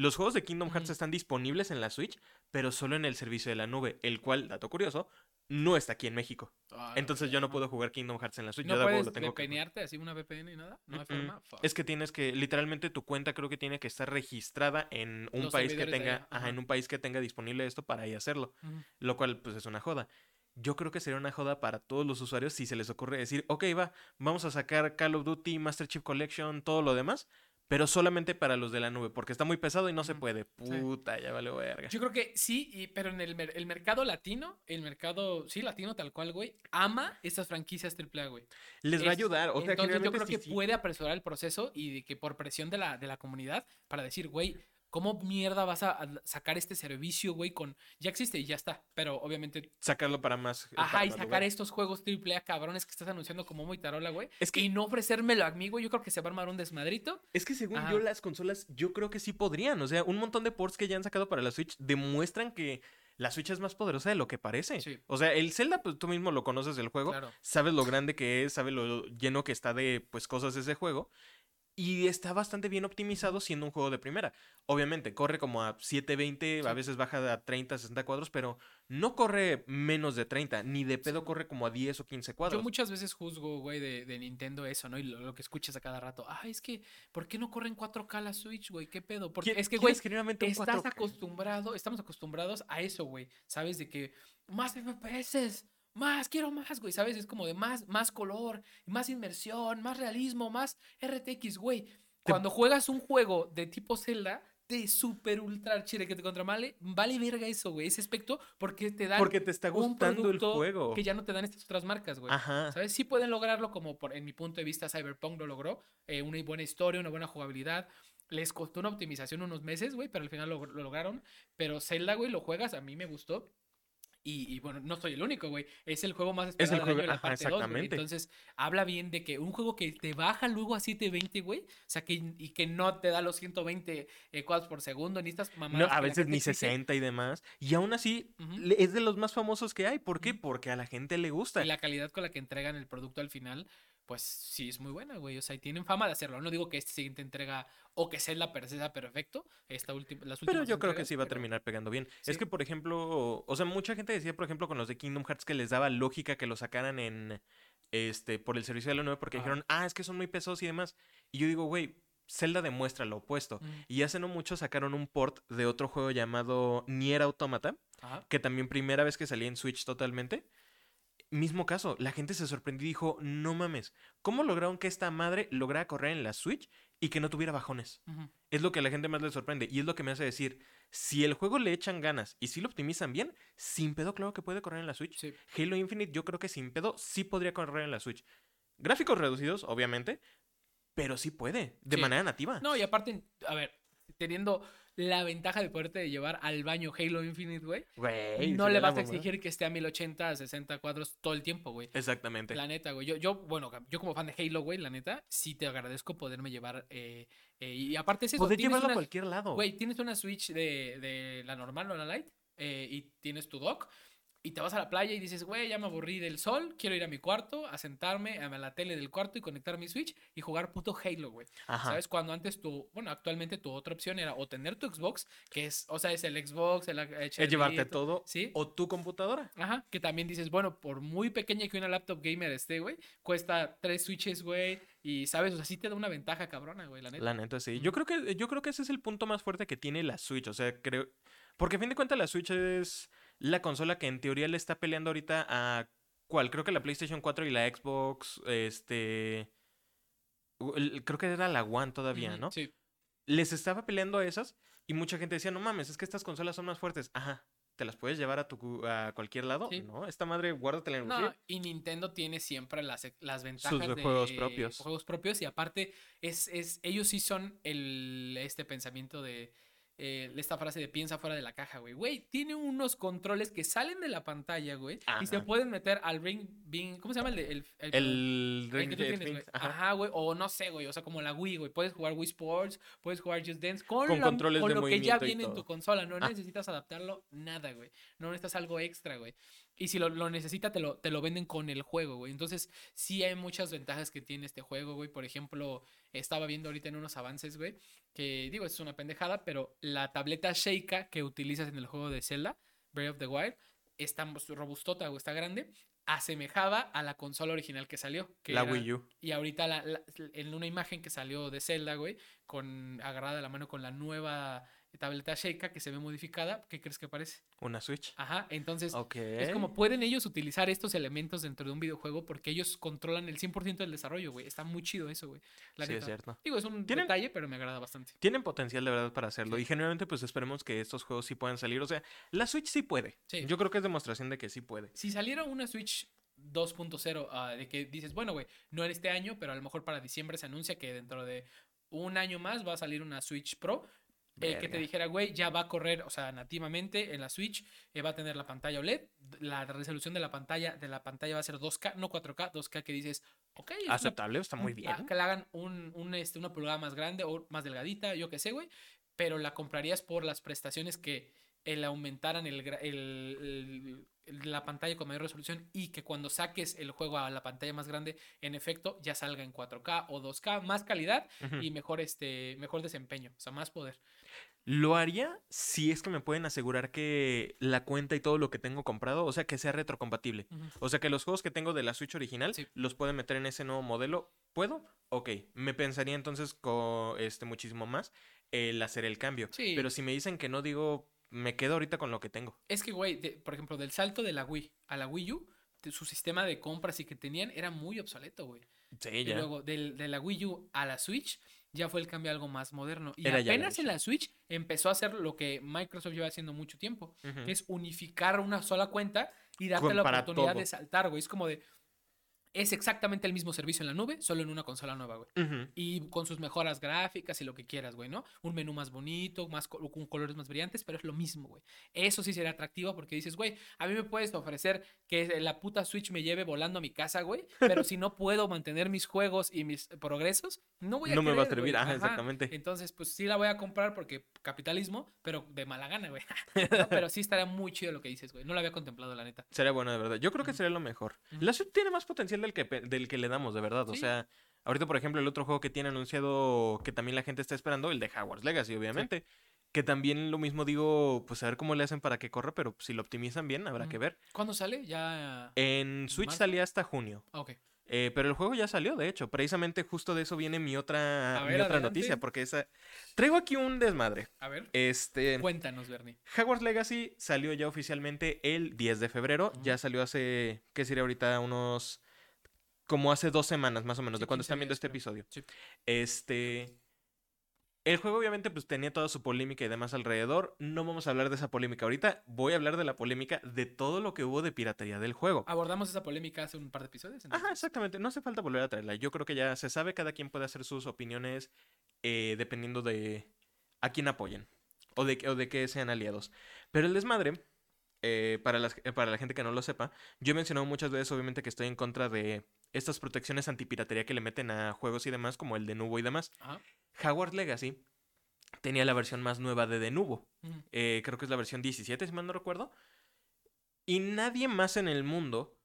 Los juegos de Kingdom Hearts están disponibles en la Switch, pero solo en el servicio de la nube, el cual, dato curioso, no está aquí en México. Ah, Entonces yo no puedo jugar Kingdom Hearts en la Switch. ¿No yo puedes lo tengo que jugar. VPNearte así una VPN y nada? ¿No hay forma? Fuck. Es que tienes que, literalmente tu cuenta creo que tiene que estar registrada en un Los país que tenga, ajá, en un país que tenga disponible esto para ahí hacerlo, lo cual pues es una joda. yo creo que sería una joda para todos los usuarios si se les ocurre decir, ok, va, vamos a sacar Call of Duty, Master Chief Collection, todo lo demás, pero solamente para los de la nube, porque está muy pesado y no se puede. Puta, ya vale verga. Yo creo que sí, y- pero en el, el mercado latino, el mercado, sí, latino tal cual, güey, ama estas franquicias AAA, güey. Les va a ayudar, o sea, Entonces yo creo sí, que sí. puede apresurar el proceso y de que por presión de la, de la comunidad para decir, güey, ¿cómo mierda vas a, a sacar este servicio, güey? Con ya existe y ya está, pero obviamente, sacarlo para más. eh, ajá, para y más sacar estos juegos AAA cabrones que estás anunciando como muy tarola, güey, Es que- y no ofrecérmelo a mí, güey, yo creo que se va a armar un desmadrito. Es que según Ajá. yo, las consolas, yo creo que sí podrían. O sea, un montón de ports que ya han sacado para la Switch demuestran que la Switch es más poderosa de lo que parece. Sí. O sea, el Zelda, pues tú mismo lo conoces del juego. Claro. Sabes lo grande que es, sabes lo lleno que está de pues cosas ese juego. Y está bastante bien optimizado siendo un juego de primera. Obviamente, corre como a 720, a Sí. veces baja a 30, 60 cuadros, pero no corre menos de 30, ni de pedo corre como a 10 o 15 Yo cuadros. muchas veces juzgo, güey, de, de Nintendo eso, ¿no? Y lo, lo que escuchas a cada rato. Ah, es que, ¿por qué no corren 4K la Switch, güey? ¿Qué pedo? Porque es que, güey, estás 4K. acostumbrado, estamos acostumbrados a eso, güey. ¿Sabes? De que más FPS, más, quiero más, güey. ¿Sabes? Es como de más, más color, más inmersión, más realismo, más RTX, güey. Cuando juegas un juego de tipo Zelda, de super ultra chile que te contra vale, vale verga eso, güey. Ese aspecto, porque te dan Porque te está un gustando el producto juego. que ya no te dan estas otras marcas, güey. Ajá. ¿Sabes? Sí pueden lograrlo como por, en mi punto de vista Cyberpunk lo logró. eh, una buena historia, una buena jugabilidad. Les costó una optimización unos meses, güey, pero al final lo, lo lograron. Pero Zelda, güey, lo juegas, a mí me gustó. Y, y, bueno, no soy el único, güey. Es el juego más el esperado del juego- año, la ajá, parte 2, güey. exactamente. Entonces, habla bien de que un juego que te baja luego a 720, güey. O sea, que, y que no te da los 120 eh, cuadros por segundo, ni estas mamadas. a veces ni exige. 60 y demás. Y aún así, es de los más famosos que hay. ¿Por qué? Porque a la gente le gusta. Y la calidad con la que entregan el producto al final, pues sí es muy buena, güey. O sea, y tienen fama de hacerlo. No digo que esta siguiente entrega o que sea perfecto. Esta última, las Pero últimas yo creo que sí va a pero- terminar pegando bien. sí. Es que, por ejemplo, o sea, mucha gente decía, por ejemplo, con los de Kingdom Hearts que les daba lógica que lo sacaran en este por el servicio de la 9 porque dijeron, ah, es que son muy pesados y demás. Y yo digo, güey, Zelda demuestra lo opuesto. Ujú. Y hace no mucho sacaron un port de otro juego llamado Nier Automata, Ajá. que también primera vez que salía en Switch totalmente. Mismo caso, la gente se sorprendió y dijo, no mames, ¿cómo lograron que esta madre lograra correr en la Switch y que no tuviera bajones? Es lo que a la gente más le sorprende y es lo que me hace decir, si el juego le echan ganas y si lo optimizan bien, sin pedo claro que puede correr en la Switch. Sí. Halo Infinite yo creo que sin pedo sí podría correr en la Switch. Gráficos reducidos, obviamente, pero sí puede, de Sí. manera nativa. No, y aparte, a ver, teniendo la ventaja de poderte llevar al baño Halo Infinite, güey, Güey, no le vas a exigir que esté a 1080, a 60 cuadros todo el tiempo, güey. Exactamente. La neta, güey. Yo, yo, bueno, yo como fan de Halo, güey, la neta, sí te agradezco poderme llevar. eh, eh, y aparte es eso. Poder llevarlo una- a cualquier lado. Güey, tienes una Switch de, de la normal o la Lite eh, y tienes tu dock y te vas a la playa y dices, güey, ya me aburrí del sol, quiero ir a mi cuarto, a sentarme a la tele del cuarto y conectar mi Switch y jugar puto Halo, güey. Ajá. ¿Sabes? Cuando antes tu, bueno, actualmente tu otra opción era o tener tu Xbox, que es, o sea, es el Xbox, el HDMI, Es llevarte to- todo ¿Sí? o tu computadora. Ajá, que también dices, bueno, por muy pequeña que una laptop gamer esté, güey, cuesta tres switches, güey, y sabes, o sea, sí te da una ventaja cabrona, güey, la neta. La neta, sí. Yo creo que, yo creo que ese es el punto más fuerte que tiene la Switch. O sea, creo. Porque a fin de cuentas la Switch es la consola que en teoría le está peleando ahorita a. ¿Cuál? Creo que la PlayStation 4 y la Xbox. Este. Creo que era la One todavía, ¿no? Sí. Les estaba peleando a esas. Y mucha gente decía, no mames, es que estas consolas son más fuertes. Ajá. ¿Te las puedes llevar a tu a cualquier lado? Sí. No, esta madre, guárdatela en el No, y Nintendo tiene siempre las, las ventajas de de juegos propios. juegos propios y aparte es, es ellos sí son el este pensamiento de eh, esta frase de piensa fuera de la caja, güey. Güey, tiene unos controles que salen de la pantalla, güey, y se pueden meter al ring, Bing- ¿cómo se llama el de- el, el- El, el Ring que tú tienes, güey. ajá. Güey. O no sé, güey. O sea, como la Wii, güey. Puedes jugar Wii Sports, puedes jugar Just Dance con, Con la- controles con de lo que ya viene en tu consola. No Ah. necesitas adaptarlo nada, güey. No necesitas algo extra, güey. Y si lo, lo necesita, te lo, te lo venden con el juego, güey. Entonces, sí hay muchas ventajas que tiene este juego, güey. Por ejemplo, estaba viendo ahorita en unos avances, güey. Que digo, es una pendejada, pero la tableta Sheikah que utilizas en el juego de Zelda, Breath of the Wild, está robustota, güey. Está grande. Asemejaba a la consola original que salió. Que La era- Wii U. y ahorita la- la- en una imagen que salió de Zelda, güey, con agarrada de la mano con la nueva tableta Sheikah que se ve modificada. ¿Qué crees que parece? Una Switch. Ajá, entonces Ok. es como pueden ellos utilizar estos elementos dentro de un videojuego porque ellos controlan el 100% del desarrollo, güey. Está muy chido eso, güey. La Sí, es cierto. Digo, es un Tienen- detalle, pero me agrada bastante. Tienen potencial de verdad para hacerlo. Sí. Y generalmente, pues esperemos que estos juegos sí puedan salir. O sea, la Switch sí puede. Sí. Yo creo que es demostración de que sí puede. Si saliera una Switch 2.0, ah, de que dices, bueno, güey, no en este año, pero a lo mejor para diciembre se anuncia que dentro de un año más va a salir una Switch Pro. Eh, que te dijera, güey, ya va a correr, o sea, nativamente en la Switch, eh, va a tener la pantalla OLED, la resolución de la pantalla, de la pantalla va a ser 2K, no 4K, 2K que dices, ok, es una Aceptable, está muy bien. ah, Que le hagan un, un, este, una pulgada más grande o más delgadita, yo qué sé, güey. Pero la comprarías por las prestaciones que el aumentaran el, el- el- la pantalla con mayor resolución y que cuando saques el juego a la pantalla más grande, en efecto, ya salga en 4K o 2K, más calidad y mejor, este, mejor desempeño, o sea, más poder. Lo haría si es que me pueden asegurar que la cuenta y todo lo que tengo comprado, o sea, que sea retrocompatible. O sea, que los juegos que tengo de la Switch original Sí. los pueden meter en ese nuevo modelo. ¿Puedo? Ok. Me pensaría entonces con este muchísimo más el hacer el cambio. Sí. Pero si me dicen que no, digo, me quedo ahorita con lo que tengo. Es que, güey, de- por ejemplo, del salto de la Wii a la Wii U, de- su sistema de compras y que tenían era muy obsoleto, güey. Sí, Y ya. luego del- de la Wii U a la Switch ya fue el cambio a algo más moderno. Y Era apenas en la Switch empezó a hacer lo que Microsoft lleva haciendo mucho tiempo, que es unificar una sola cuenta y darte Con- la oportunidad todo. de saltar, güey. Es como de... Es exactamente el mismo servicio en la nube, solo en una consola nueva, güey. Y con sus mejoras gráficas y lo que quieras, güey, ¿no? Un menú más bonito, más co- con colores más brillantes, pero es lo mismo, güey. Eso sí sería atractivo porque dices, güey, a mí me puedes ofrecer que la puta Switch me lleve volando a mi casa, güey, pero si no puedo mantener mis juegos y mis progresos, no voy a No me va a servir, güey. ajá, exactamente. Entonces, pues sí la voy a comprar porque capitalismo, pero de mala gana, güey. No, pero sí estaría muy chido lo que dices, güey. No lo había contemplado, la neta. Sería bueno, de verdad. Yo creo que sería lo mejor. La Switch tiene más potencial del que, pe- del que le damos, de verdad. O sea, ahorita, por ejemplo, el otro juego que tiene anunciado que también la gente está esperando, el de Hogwarts Legacy, obviamente. Que también lo mismo digo, pues a ver cómo le hacen para que corra, pero si lo optimizan bien, habrá que ver. ¿Cuándo sale? Ya. En Switch ¿Marzo? salía hasta junio. Ah, ok. Eh, pero el juego ya salió, de hecho. Precisamente justo de eso viene mi otra, mi otra noticia, porque esa... Traigo aquí un desmadre. A ver. Este... Cuéntanos, Bernie. Hogwarts Legacy salió ya oficialmente el 10 de febrero. Ya salió hace, ¿qué sería ahorita? Unos... Como hace dos semanas más o menos, Sí, de cuando 15 están viendo este creo. episodio. Sí. Este... El juego obviamente pues tenía toda su polémica y demás alrededor. No vamos a hablar de esa polémica ahorita. Voy a hablar de la polémica de todo lo que hubo de piratería del juego. Abordamos esa polémica hace un par de episodios. Ajá, entonces- exactamente. No hace falta volver a traerla. Yo creo que ya se sabe, cada quien puede hacer sus opiniones eh, dependiendo de a quién apoyen o de, o de qué sean aliados. Pero el desmadre, eh, para, las- eh, para la gente que no lo sepa, yo he mencionado muchas veces obviamente que estoy en contra de estas protecciones antipiratería que le meten a juegos y demás, como el de Nubo y demás. Ajá. Howard Legacy tenía la versión más nueva de De Nubo. Ujú. Eh, creo que es la versión 17, si mal no recuerdo. Y nadie más en el mundo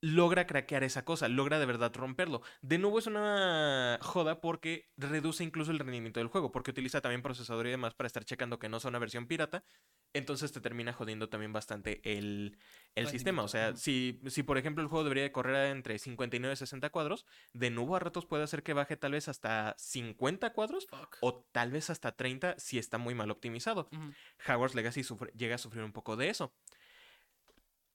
logra craquear esa cosa, logra de verdad romperlo. De nuevo es una joda porque reduce incluso el rendimiento del juego, porque utiliza también procesador y demás para estar checando que no sea una versión pirata. Entonces te termina jodiendo también bastante el, el sistema. O sea, si, si por ejemplo el juego debería de correr entre 59 y 60 cuadros, de nuevo a ratos puede hacer que baje tal vez hasta 50 cuadros Fuck. o tal vez hasta 30 si está muy mal optimizado. Hogwarts Legacy sufre- llega a sufrir un poco de eso.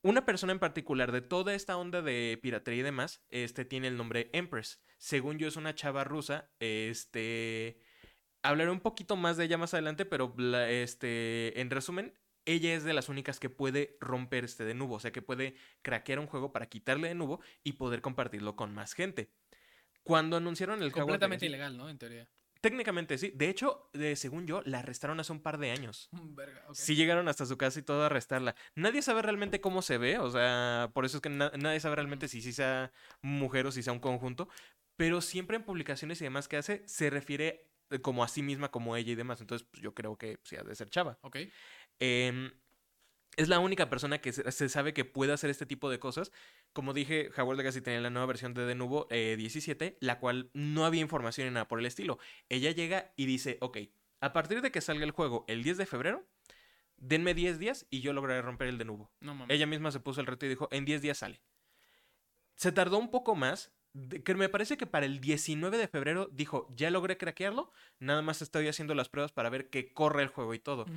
Una persona en particular de toda esta onda de piratería y demás, este tiene el nombre Empress. Según yo es una chava rusa, este hablaré un poquito más de ella más adelante, pero este en resumen, ella es de las únicas que puede romper este de nubo, o sea que puede craquear un juego para quitarle de nubo y poder compartirlo con más gente. Cuando anunciaron el Completamente ilegal, ¿no? En teoría. Técnicamente sí. De hecho, de- según yo, la arrestaron hace un par de años. Mm, Verga, ok. Sí llegaron hasta su casa y todo a arrestarla. Nadie sabe realmente cómo se ve, o sea, por eso es que na- nadie sabe realmente si sí sea mujer o si sea un conjunto, pero siempre en publicaciones y demás que hace se refiere eh, como a sí misma, como ella y demás, entonces pues, yo creo que sí ha de ser chava. Ok. Em, es la única persona que se, sabe que puede hacer este tipo de cosas. Como dije, Howard Legacy tenía la nueva versión de Denuvo eh, 17, la cual no había información ni nada por el estilo. Ella llega y dice, ok, a partir de que salga el juego el 10 de febrero, denme 10 días y yo lograré romper el Denuvo. No mames. Ella misma se puso el reto y dijo, en 10 días sale. Se tardó un poco más, que me parece que para el 19 de febrero dijo, ya logré craquearlo, nada más estoy haciendo las pruebas para ver que corre el juego y todo. Ujú.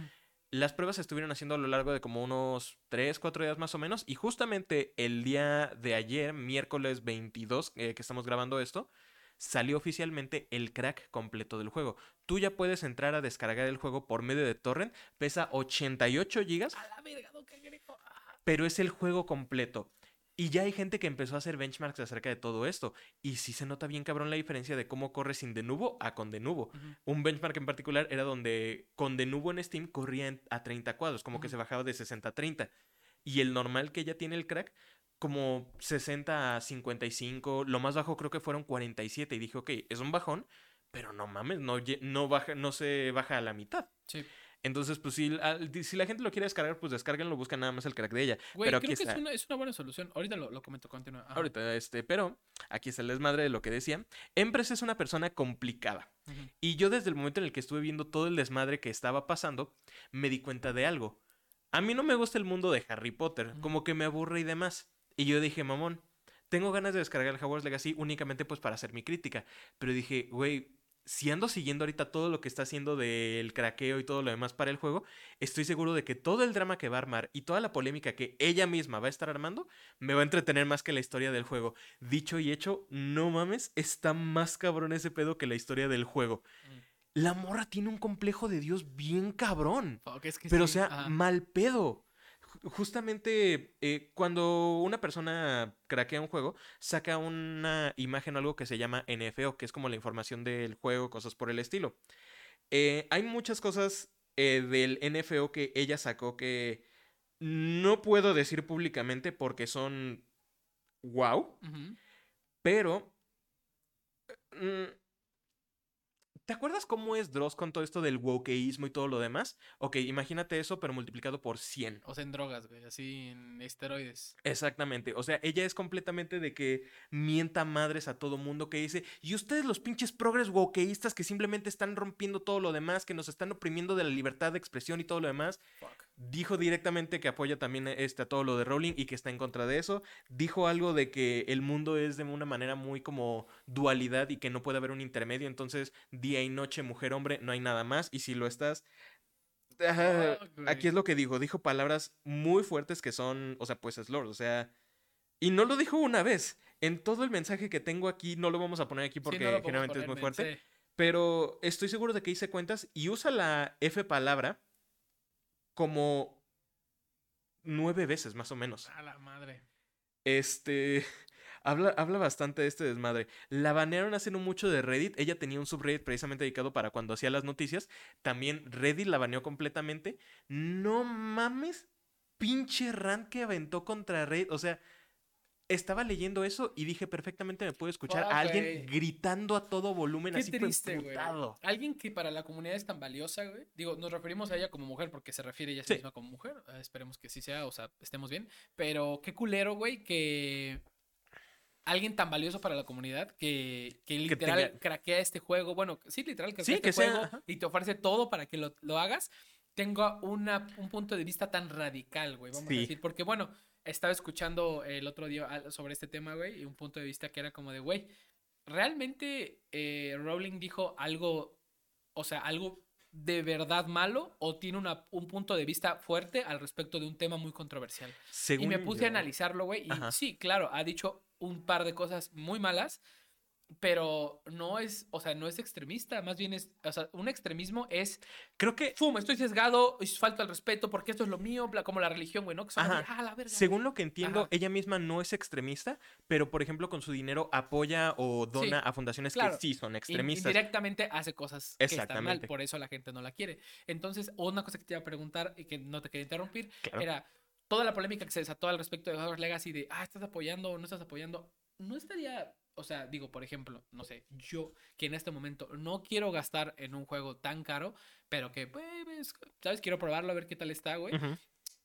Las pruebas se estuvieron haciendo a lo largo de como unos 3, 4 días más o menos. Y justamente el día de ayer, miércoles 22, eh, que estamos grabando esto, salió oficialmente el crack completo del juego. Tú ya puedes entrar a descargar el juego por medio de torrent. Pesa 88 gigas, A la verga, don. Ah. pero es el juego completo. Y ya hay gente que empezó a hacer benchmarks acerca de todo esto. Y sí se nota bien cabrón la diferencia de cómo corre sin Denuvo a con Denuvo. Ujú. Un benchmark en particular era donde con Denuvo en Steam corría a 30 cuadros, como que se bajaba de 60 a 30. Y el normal que ya tiene el crack, como 60 a 55, lo más bajo creo que fueron 47. Y dije, ok, es un bajón, pero no mames, no, no, baja, no se baja a la mitad. Sí. Entonces, pues si, al- si la gente lo quiere descargar, pues descárguenlo, buscan nada más el crack de ella. Güey, pero creo aquí que está. es una, es una buena solución. Ahorita lo, lo comento, continúa. Ajá. Ahorita, este, pero aquí está el desmadre de lo que decía. Empress es una persona complicada. Y yo desde el momento en el que estuve viendo todo el desmadre que estaba pasando, me di cuenta de algo. A mí no me gusta el mundo de Harry Potter, como que me aburre y demás. Y yo dije, mamón, tengo ganas de descargar el Hogwarts Legacy únicamente pues para hacer mi crítica. Pero dije, güey, si ando siguiendo ahorita todo lo que está haciendo del craqueo y todo lo demás para el juego, estoy seguro de que todo el drama que va a armar y toda la polémica que ella misma va a estar armando me va a entretener más que la historia del juego. Dicho y hecho, no mames, está más cabrón ese pedo que la historia del juego. Mm. La morra tiene un complejo de Dios bien cabrón. Fuck, es que Pero, o sea, ajá. mal pedo. Ju- Justamente eh, cuando una persona craquea un juego, saca una imagen o algo que se llama NFO, que es como la información del juego, cosas por el estilo. Eh, hay muchas cosas eh, del NFO que ella sacó que no puedo decir públicamente porque son wow, pero... mm, ¿Te acuerdas cómo es Dross con todo esto del wokeísmo y todo lo demás? Ok, imagínate eso, pero multiplicado por 100. O sea, en drogas, güey, así en esteroides. Exactamente. O sea, ella es completamente de que mienta madres a todo mundo que dice, y ustedes los pinches progres wokeístas que simplemente están rompiendo todo lo demás, que nos están oprimiendo de la libertad de expresión y todo lo demás. Fuck. Dijo directamente que apoya también este, a todo lo de Rowling y que está en contra de eso. Dijo algo de que el mundo es de una manera muy como dualidad y que no puede haber un intermedio. Entonces, día y noche, mujer, hombre, no hay nada más. Y si lo estás... Aquí es lo que dijo. Dijo palabras muy fuertes que son, o sea, pues es Lord. O sea, y no lo dijo una vez. En todo el mensaje que tengo aquí, no lo vamos a poner aquí Sí, porque no podemos generalmente es muy fuerte. sí. Pero estoy seguro de que hice cuentas y usa la F palabra como nueve veces más o menos. A la madre. Este. Habla, habla bastante de este desmadre. La banearon hace no mucho de Reddit. Ella tenía un subreddit precisamente dedicado para cuando hacía las noticias. También Reddit la baneó completamente. No mames. Pinche rant que aventó contra Reddit. O sea, estaba leyendo eso y dije perfectamente me puedo escuchar a alguien gritando a todo volumen Qué así triste, güey. Alguien que para la comunidad es tan valiosa, güey. Digo, nos referimos a ella como mujer porque se refiere ella a Sí. sí misma como mujer. eh, esperemos que sí sea, o sea, estemos bien. Pero qué culero, güey, que alguien tan valioso para la comunidad que, que literal tenga- craquea este juego. Bueno, sí, literal, craquea Sí, este que sea, juego ajá. y te ofrece todo para que lo, lo hagas. Tenga una, un punto de vista tan radical, güey, vamos Sí. a decir. Porque, bueno, estaba escuchando el otro día sobre este tema, güey, y un punto de vista que era como de, güey, realmente eh, Rowling dijo algo, o sea, algo de verdad malo o tiene una- un punto de vista fuerte al respecto de un tema muy controversial. y Según me puse yo- a analizarlo, güey, y Ajá. sí, claro, ha dicho un par de cosas muy malas, pero no es, o sea, no es extremista, más bien es, o sea, un extremismo es, Creo que fum, estoy sesgado, es falta el respeto porque esto es lo mío, como la religión, güey, ¿no? Que son así, Ajá. ah, la verga. Según lo que entiendo, Ajá. ella misma no es extremista, pero por ejemplo con su dinero apoya o dona a fundaciones claro. que sí son extremistas. Indirectamente hace cosas que están mal, por eso la gente no la quiere. Entonces, una cosa que te iba a preguntar y que no te quería interrumpir Claro. era toda la polémica que se desató al respecto de Hogwarts Legacy de, ah, estás apoyando o no estás apoyando. No estaría, o sea, digo, por ejemplo, no sé, yo que en este momento no quiero gastar en un juego tan caro, pero que, pues, ¿sabes? Quiero probarlo a ver qué tal está, güey.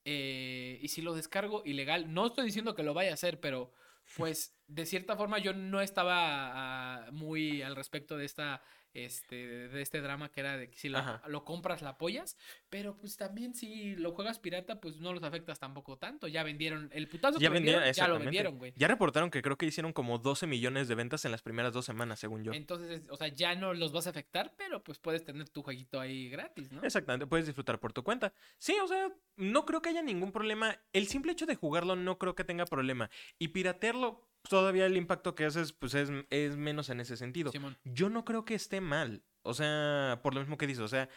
Eh, y si lo descargo ilegal, no estoy diciendo que lo vaya a hacer, pero pues de cierta forma yo no estaba muy al respecto de esta este de este drama que era de que si lo, compras la apoyas, pero pues también si lo juegas pirata pues no los afectas tampoco tanto, ya vendieron el putazo Ya que vendieron, vendieron, ya lo vendieron, güey. Ya reportaron que creo que hicieron como 12 millones de ventas en las primeras dos semanas, según yo. Entonces, o sea, ya no los vas a afectar, pero pues puedes tener tu jueguito ahí gratis, ¿no? Exactamente, puedes disfrutar por tu cuenta. Sí, o sea, no creo que haya ningún problema. El simple hecho de jugarlo no creo que tenga problema. Y piratearlo, todavía el impacto que haces, pues es, es menos en ese sentido. Simón. Yo no creo que esté mal. O sea, por lo mismo que dices, o sea,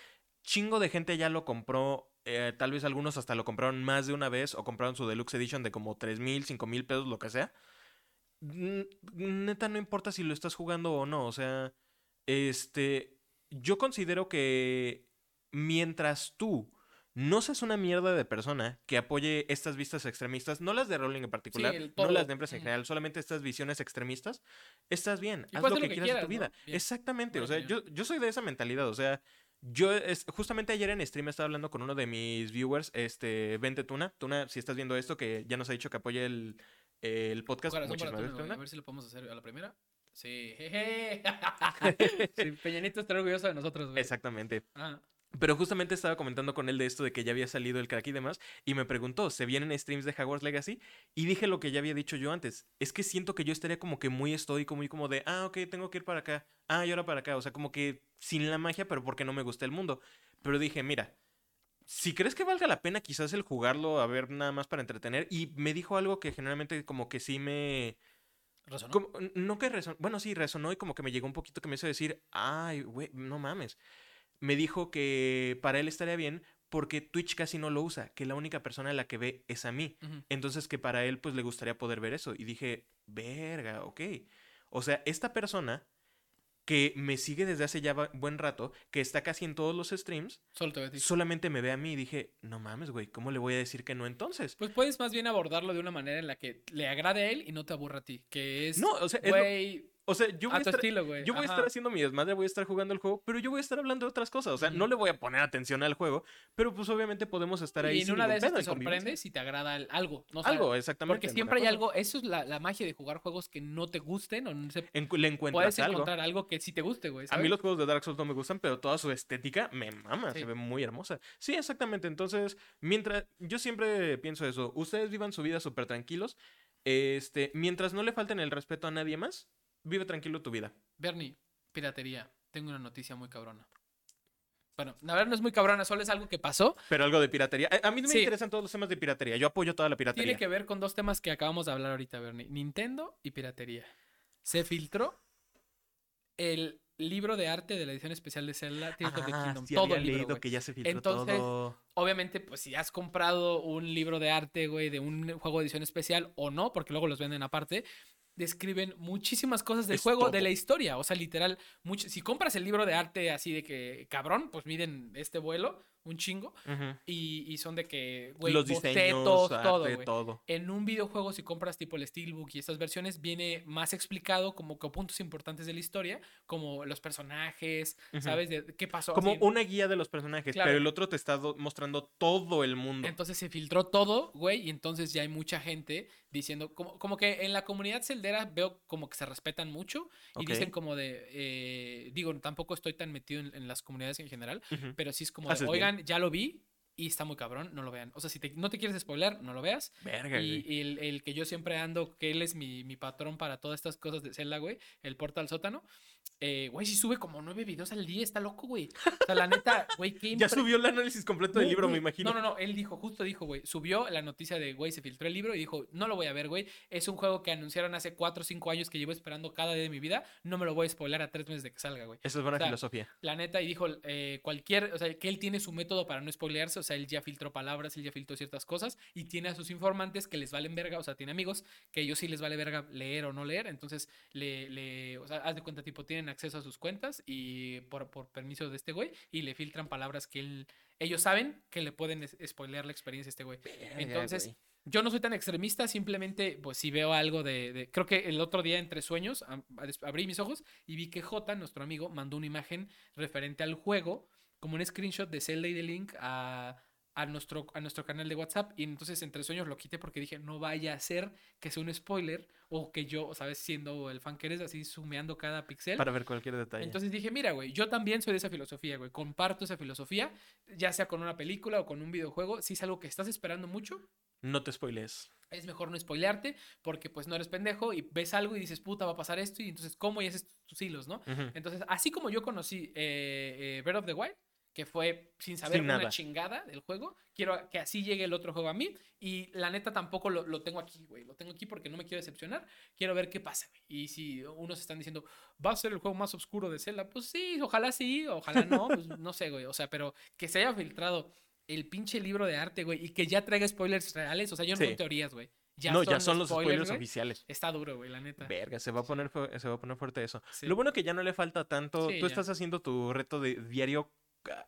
chingo de gente ya lo compró. eh, tal vez algunos hasta lo compraron más de una vez o compraron su deluxe edition de como 3 mil, 5 mil pesos, lo que sea. Neta, no importa si lo estás jugando o no. O sea, este. Yo considero que mientras tú no seas una mierda de persona que apoye estas vistas extremistas, no las de Rowling en particular, no las de empresas en general, solamente estas visiones extremistas, estás bien, haz lo que quieras de tu vida. Exactamente, o sea, yo, yo soy de esa mentalidad, o sea, yo es, justamente ayer en stream estaba hablando con uno de mis viewers, este, Vente Tuna, Tuna, si estás viendo esto, que ya nos ha dicho que apoya el, el podcast, Corazón para muchísimas Tuna, gracias. Tuna. A ver si lo podemos hacer a la primera. Sí, jeje. sí, Peñanito está orgulloso de nosotros, güey. Exactamente. Ah, Pero justamente estaba comentando con él de esto de que ya había salido el crack y demás, y me preguntó, ¿se vienen streams de Hogwarts Legacy? Y dije lo que ya había dicho yo antes, es que siento que yo estaría como que muy estoico, muy como de, ah, ok, tengo que ir para acá, ah, y ahora para acá, o sea, como que sin la magia, pero porque no me gusta el mundo. Pero dije, mira, si crees que valga la pena quizás el jugarlo, a ver, nada más para entretener, y me dijo algo que generalmente como que sí me... ¿resonó? como- no que resonó, bueno, sí, resonó y como que me llegó un poquito que me hizo decir, ay, güey, no mames. Me dijo que para él estaría bien porque Twitch casi no lo usa, que la única persona a la que ve es a mí. Entonces que para él pues le gustaría poder ver eso. Y dije, verga, ok. O sea, esta persona que me sigue desde hace ya buen rato, que está casi en todos los streams, Solo te solamente me ve a mí y dije, no mames, güey, ¿cómo le voy a decir que no entonces? Pues puedes más bien abordarlo de una manera en la que le agrade a él y no te aburra a ti. Que es, No, o sea, güey, O sea, yo voy a a tu estar... estilo, güey. Yo voy a estar haciendo mi desmadre, voy a estar jugando el juego, pero yo voy a estar hablando de otras cosas. O sea, Ujú. no le voy a poner atención al juego, pero pues obviamente podemos estar ahí. Y en sin una de esas te en convivencia. sorprende si te agrada algo. ¿no? O sea, Algo, exactamente. Porque siempre hay cosa. algo, eso es la, la magia de jugar juegos que no te gusten o no se, En- le encuentras puedes algo. encontrar algo que sí te guste, güey. A mí ¿sabes? los juegos de Dark Souls no me gustan, pero toda su estética me mama, Sí. se ve muy hermosa. Sí, exactamente. Entonces, mientras yo siempre pienso eso, ustedes vivan su vida súper tranquilos. Este, mientras no le falten el respeto a nadie más, vive tranquilo tu vida. Bernie, piratería. Tengo una noticia muy cabrona. Bueno, la verdad no es muy cabrona, solo es algo que pasó. Pero algo de piratería. A, a mí me Sí. interesan todos los temas de piratería. Yo apoyo toda la piratería. Tiene que ver con dos temas que acabamos de hablar ahorita, Bernie. Nintendo y piratería. Se filtró el libro de arte de la edición especial de Zelda, Tears of the Ah, Kingdom. sí todo había el libro, leído que ya se filtró Entonces, todo. Obviamente, pues si has comprado un libro de arte, güey, de un juego de edición especial o no, porque luego los venden aparte, describen muchísimas cosas del Es juego, de la historia. O sea, literal, mucho, si compras el libro de arte así de que, cabrón, pues miden este vuelo, un chingo, Ujú. y, y son de que, güey, Los diseños, bocetos, arte, todo, güey. todo. En un videojuego, si compras tipo el Steelbook y estas versiones, viene más explicado como que puntos importantes de la historia, como los personajes, Ujú. ¿sabes? De qué pasó. Como así. una guía de los personajes, Claro. pero el otro te está do- mostrando todo el mundo. Entonces se filtró todo, güey, y entonces ya hay mucha gente diciendo, como, como que en la comunidad celdera veo como que se respetan mucho y Ok. dicen como de, eh, digo, tampoco estoy tan metido en, en las comunidades en general, Ujú. pero sí es como, de, Haces ya lo vi y está muy cabrón, no lo vean. O sea, si te- no te quieres spoiler, no lo veas. Verga, Y, güey. y el, el que yo siempre ando, que él es mi, mi patrón para todas estas cosas de Zelda, güey, el portal sótano, eh, güey, sí sube como nueve videos al día, está loco, güey. O sea, la neta, güey, qué Ya subió el análisis completo del libro, me imagino. No, no, no, él dijo, justo dijo, güey, subió la noticia de, güey, se filtró el libro y dijo, no lo voy a ver, güey, es un juego que anunciaron hace 4 o 5 años que llevo esperando cada día de mi vida, no me lo voy a spoiler a tres meses de que salga, güey. Esa es buena O sea, filosofía. La neta, y dijo, eh, cualquier, o sea, que él tiene su método para no spoilearse, o sea, él ya filtró palabras, él ya filtró ciertas cosas y tiene a sus informantes que les valen verga, o sea, tiene amigos que ellos sí les vale verga leer o no leer, entonces le, le o sea, haz de cuenta, tipo, tienen acceso a sus cuentas y por, por permiso de este güey y le filtran palabras que él, ellos saben que le pueden spoilear la experiencia a este güey. Entonces, yo no soy tan extremista, simplemente, pues si veo algo de, de- Creo que el otro día, entre sueños, abrí mis ojos y vi que J, nuestro amigo, mandó una imagen referente al juego, como un screenshot de Zelda y de Link a, a nuestro, a nuestro canal de WhatsApp y entonces entre sueños lo quité porque dije, no vaya a ser que sea un spoiler o que yo, sabes, siendo el fan que eres, así sumeando cada pixel. Para ver cualquier detalle. Entonces dije, mira, güey, yo también soy de esa filosofía, güey, comparto esa filosofía, ya sea con una película o con un videojuego, si es algo que estás esperando mucho, no te spoilees. Es mejor no spoilearte porque pues no eres pendejo y ves algo y dices, puta, va a pasar esto y entonces, ¿cómo? Y haces tus hilos, ¿no? Entonces, así como yo conocí eh, eh, Breath of the Wild, que fue sin saber una chingada del juego. Quiero que así llegue el otro juego a mí. Y la neta tampoco lo, tengo aquí, güey. Lo tengo aquí porque no me quiero decepcionar. Quiero ver qué pasa, güey. Y si unos están diciendo, va a ser el juego más oscuro de Zelda, pues sí, ojalá sí, ojalá no, pues no sé, güey. O sea, pero que se haya filtrado el pinche libro de arte, güey, y que ya traiga spoilers reales. O sea, yo no tengo teorías, güey. Ya no, ya son los spoilers, oficiales. Está duro, güey, la neta. Verga, se va a poner, se va a poner fuerte eso. Lo bueno que ya no le falta tanto. Tú estás haciendo tu reto de diario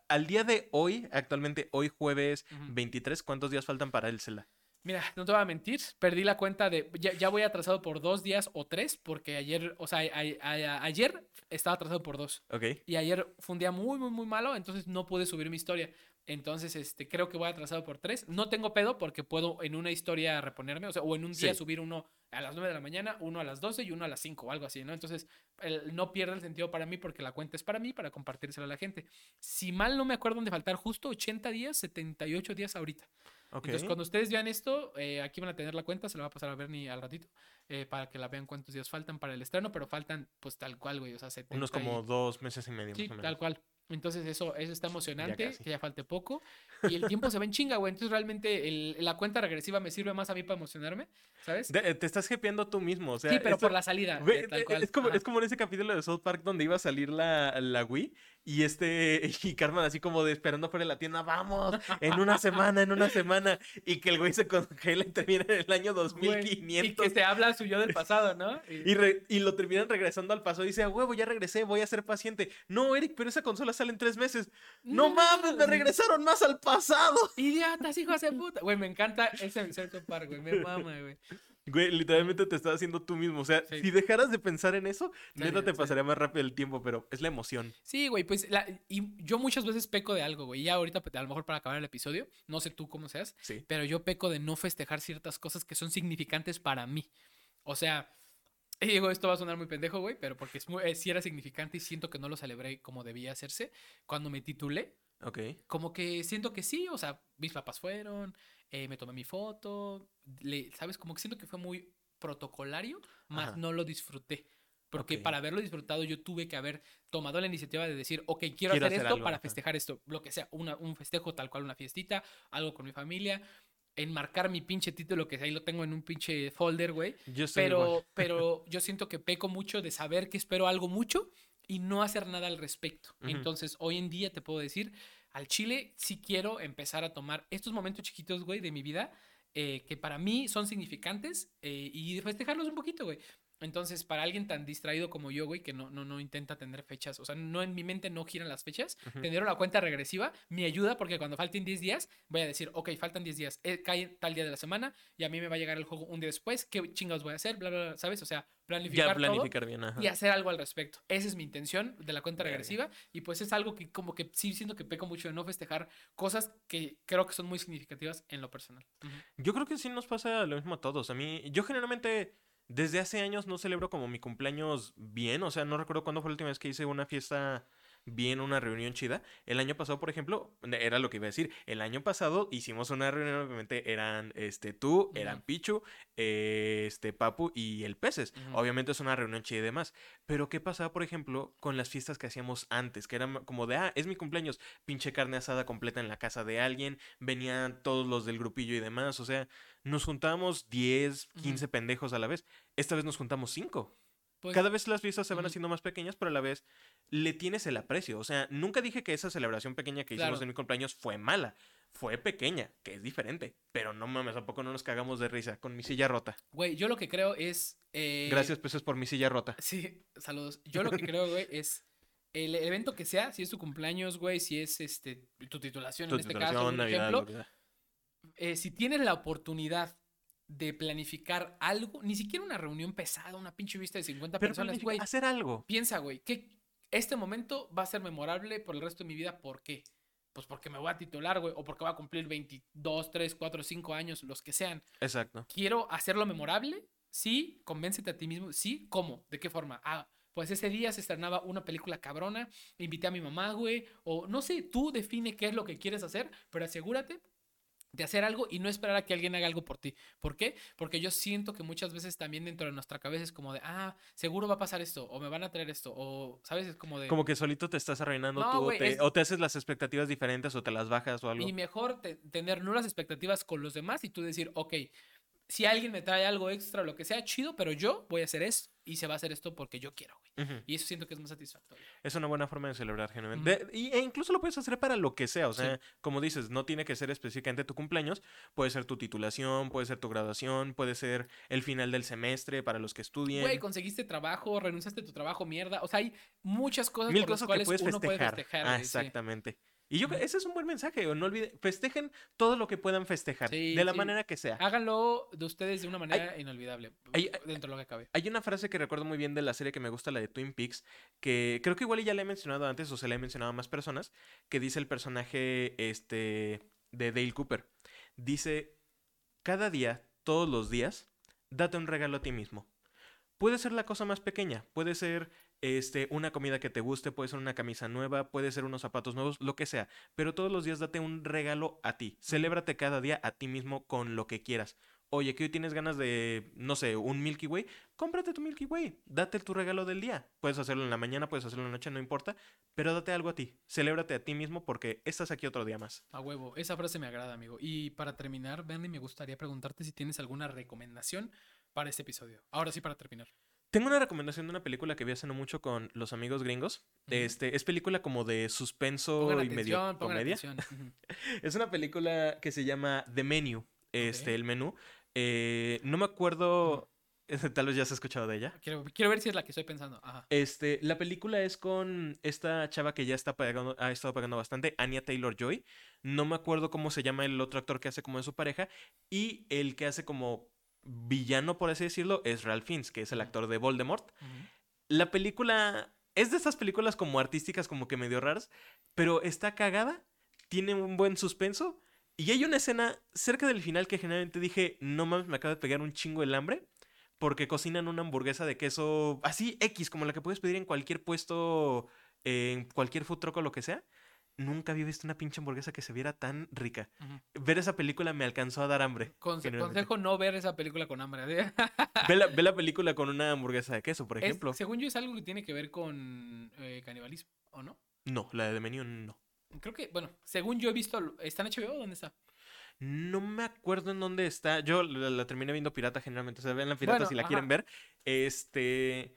al día de hoy, actualmente hoy jueves 23, ¿cuántos días faltan para el Zelda? Mira, no te voy a mentir, perdí la cuenta de, ya, voy atrasado por dos días o tres, porque ayer, o sea, ayer estaba atrasado por dos. Ok. Y ayer fue un día muy, muy, muy malo, entonces no pude subir mi historia. Entonces, este, creo que voy atrasado por tres. No tengo pedo porque puedo en una historia reponerme, o sea, o en un día subir uno a las 9 de la mañana, uno a las 12 y uno a las 5 o algo así, ¿no? Entonces, no pierde el sentido para mí porque la cuenta es para mí, para compartírsela a la gente. Si mal no me acuerdo de faltar justo 80 días, 78 días ahorita. Entonces, cuando ustedes vean esto, eh, aquí van a tener la cuenta, se la va a pasar a ver ni al ratito, eh, para que la vean cuántos días faltan para el estreno, pero faltan pues tal cual, güey, o sea, 70 Unos como dos meses y medio. Sí, tal cual. Entonces eso, eso está emocionante, que ya falte poco. Y el tiempo se va en chinga, güey. Entonces realmente la cuenta regresiva me sirve más a mí para emocionarme, ¿sabes? Eh, te estás jepeando tú mismo, o sea. Sí, pero por la salida. Eh, es, como, es como en ese capítulo de South Park donde iba a salir la, la Wii y este, y Carmen así como de esperando fuera de la tienda, vamos, en una semana, en una semana. Y que el güey se congela y termina en el año 2500. y que se habla su yo del pasado, ¿no? Y, y, lo terminan regresando al pasado y dice, a huevo, ya regresé, voy a ser paciente. No, Eric, pero esa consola sale en tres meses. No, mames, me regresaron más al pasado. Idiotas, hijos de puta. Güey, me encanta ese Central Park, güey. Me mama, güey. Güey, literalmente te estás haciendo tú mismo. O sea, si dejaras de pensar en eso, neta te pasaría más rápido el tiempo, pero es la emoción. Sí, güey, pues y yo muchas veces peco de algo, güey. Ya ahorita, a lo mejor para acabar el episodio, no sé tú cómo seas, sí. pero yo peco de no festejar ciertas cosas que son significantes para mí. O sea, y digo, esto va a sonar muy pendejo, güey, pero porque es eh, sí era significante y siento que no lo celebré como debía hacerse cuando me titulé. Ok. Como que siento que sí, o sea, mis papás fueron, eh, me tomé mi foto, le, ¿sabes? Como que siento que fue muy protocolario, más no lo disfruté. Porque para haberlo disfrutado yo tuve que haber tomado la iniciativa de decir, ok, quiero, hacer, esto para festejar esto, lo que sea, una, un festejo tal cual, una fiestita, algo con mi familia, enmarcar mi pinche título, que ahí lo tengo en un pinche folder, güey. Pero, pero yo siento que peco mucho de saber que espero algo mucho y no hacer nada al respecto. Entonces, hoy en día te puedo decir, al chile sí quiero empezar a tomar estos momentos chiquitos, güey, de mi vida, eh, que para mí son significantes eh, y festejarlos un poquito, güey. Entonces, para alguien tan distraído como yo, güey, que no, no, no intenta tener fechas, o sea, no en mi mente no giran las fechas, tener una cuenta regresiva me ayuda porque cuando falten 10 días, voy a decir, ok, faltan 10 días, eh, cae tal día de la semana y a mí me va a llegar el juego un día después, ¿qué chingados voy a hacer? Bla, bla, bla, ¿sabes? O sea, planificar, ya, planificar bien, y hacer algo al respecto. Esa es mi intención de la cuenta regresiva y pues es algo que como que sí siento que peco mucho de no festejar cosas que creo que son muy significativas en lo personal. Yo creo que sí nos pasa lo mismo a todos. A mí, yo generalmente desde hace años no celebro como mi cumpleaños bien, o sea, no recuerdo cuándo fue la última vez que hice una fiesta bien, una reunión chida. El año pasado, por ejemplo, era lo que iba a decir. El año pasado hicimos una reunión, obviamente eran este tú, eran Pichu, este Papu y el Peces. Obviamente es una reunión chida y demás. Pero ¿qué pasaba, por ejemplo, con las fiestas que hacíamos antes? Que eran como de, ah, es mi cumpleaños, pinche carne asada completa en la casa de alguien, venían todos los del grupillo y demás. O sea, nos juntábamos 10, 15 pendejos a la vez. Esta vez nos juntamos 5. Pues Cada vez las fiestas se van haciendo más pequeñas, pero a la vez le tienes el aprecio. O sea, nunca dije que esa celebración pequeña que hicimos en mi cumpleaños fue mala. Fue pequeña, que es diferente. Pero no mames, ¿a poco no nos cagamos de risa con mi silla rota? Güey, yo lo que creo es. Eh, Gracias, peces, por mi silla rota. Sí, saludos. Yo lo que creo, güey, es. El evento que sea, si es tu cumpleaños, güey, si es este tu titulación en este caso, por ejemplo, eh, si tienes la oportunidad de planificar algo, ni siquiera una reunión pesada, una pinche vista de 50 personas, güey. Hacer algo. Piensa, güey, que este momento va a ser memorable por el resto de mi vida, ¿por qué? Pues porque me voy a titular, güey, o porque voy a cumplir 22, 3, 4, 5 años, los que sean. Exacto. Quiero hacerlo memorable, sí, convéncete a ti mismo, sí, ¿cómo? ¿De qué forma? Ah, pues ese día se estrenaba una película cabrona, invité a mi mamá, güey, o no sé, tú define qué es lo que quieres hacer, pero asegúrate de hacer algo y no esperar a que alguien haga algo por ti. ¿Por qué? Porque yo siento que muchas veces también dentro de nuestra cabeza es como de, ah, seguro va a pasar esto, o me van a traer esto, o, ¿sabes? Es como de... Como que solito te estás arruinando No, tú, o te, es- o te haces las expectativas diferentes, o te las bajas, o algo. Y mejor te- tener nulas expectativas con los demás y tú decir, ok, si alguien me trae algo extra o lo que sea, chido, pero yo voy a hacer esto y se va a hacer esto porque yo quiero, güey. Y eso siento que es más satisfactorio. Es una buena forma de celebrar, genuinamente. De- y- e incluso lo puedes hacer para lo que sea. O Sí. sea, como dices, no tiene que ser específicamente tu cumpleaños. Puede ser tu titulación, puede ser tu graduación, puede ser el final del semestre para los que estudien. Güey, conseguiste trabajo, renunciaste a tu trabajo, mierda. O sea, hay muchas cosas Mil por las que cuales puedes uno festejar. puede festejar. ah, sí. Y yo ese es un buen mensaje. No olviden, festejen todo lo que puedan festejar. Sí, de la sí. manera que sea. Háganlo de ustedes de una manera inolvidable. hay- dentro de lo que cabe. Hay una frase que recuerdo muy bien de la serie que me gusta, la de Twin Peaks, que creo que igual ya la he mencionado antes o se la he mencionado a más personas, que dice el personaje este, de Dale Cooper. Dice, cada día, todos los días, date un regalo a ti mismo. Puede ser la cosa más pequeña, puede ser este, una comida que te guste, puede ser una camisa nueva, puede ser unos zapatos nuevos, lo que sea, pero todos los días date un regalo a ti. Celébrate cada día a ti mismo con lo que quieras. Oye, que hoy tienes ganas de, no sé, un Milky Way, cómprate tu Milky Way, date tu regalo del día. Puedes hacerlo en la mañana, puedes hacerlo en la noche, no importa, pero date algo a ti. Celébrate a ti mismo porque estás aquí otro día más. A huevo, esa frase me agrada, amigo. Y para terminar, Bernie, me gustaría preguntarte si tienes alguna recomendación para este episodio. Ahora sí, para terminar. Tengo una recomendación de una película que vi hace no mucho con los amigos gringos. Este, es película como de suspenso Pongan y medio atención, pongan comedia. Es una película que se llama The Menu, este, el menú. Eh, no me acuerdo, tal vez ya has escuchado de ella. Quiero, quiero ver si es la que estoy pensando. Ajá. Este, la película es con esta chava que ya está pagando, ha estado pagando bastante, Anya Taylor Joy. No me acuerdo cómo se llama el otro actor que hace como de su pareja. Y el que hace como villano, por así decirlo, es Ralph Fiennes, que es el actor de Voldemort. La película es de esas películas como artísticas, como que medio raras, pero está cagada, tiene un buen suspenso. Y hay una escena cerca del final que generalmente dije, no mames, me acaba de pegar un chingo el hambre. Porque cocinan una hamburguesa de queso así X, como la que puedes pedir en cualquier puesto, en cualquier food truck o lo que sea. Nunca había visto una pinche hamburguesa que se viera tan rica. Ver esa película me alcanzó a dar hambre. Conse- consejo no ver esa película con hambre. Ve la, ve la película con una hamburguesa de queso, por Es- ejemplo. según yo es algo que tiene que ver con eh, canibalismo, ¿o no? No, la de menú no. Creo que, bueno, según yo he visto, ¿está en HBO? ¿Dónde está? No me acuerdo en dónde está. Yo la, la terminé viendo pirata generalmente. O sea, ven la pirata Bueno, si la ajá. quieren ver. Este.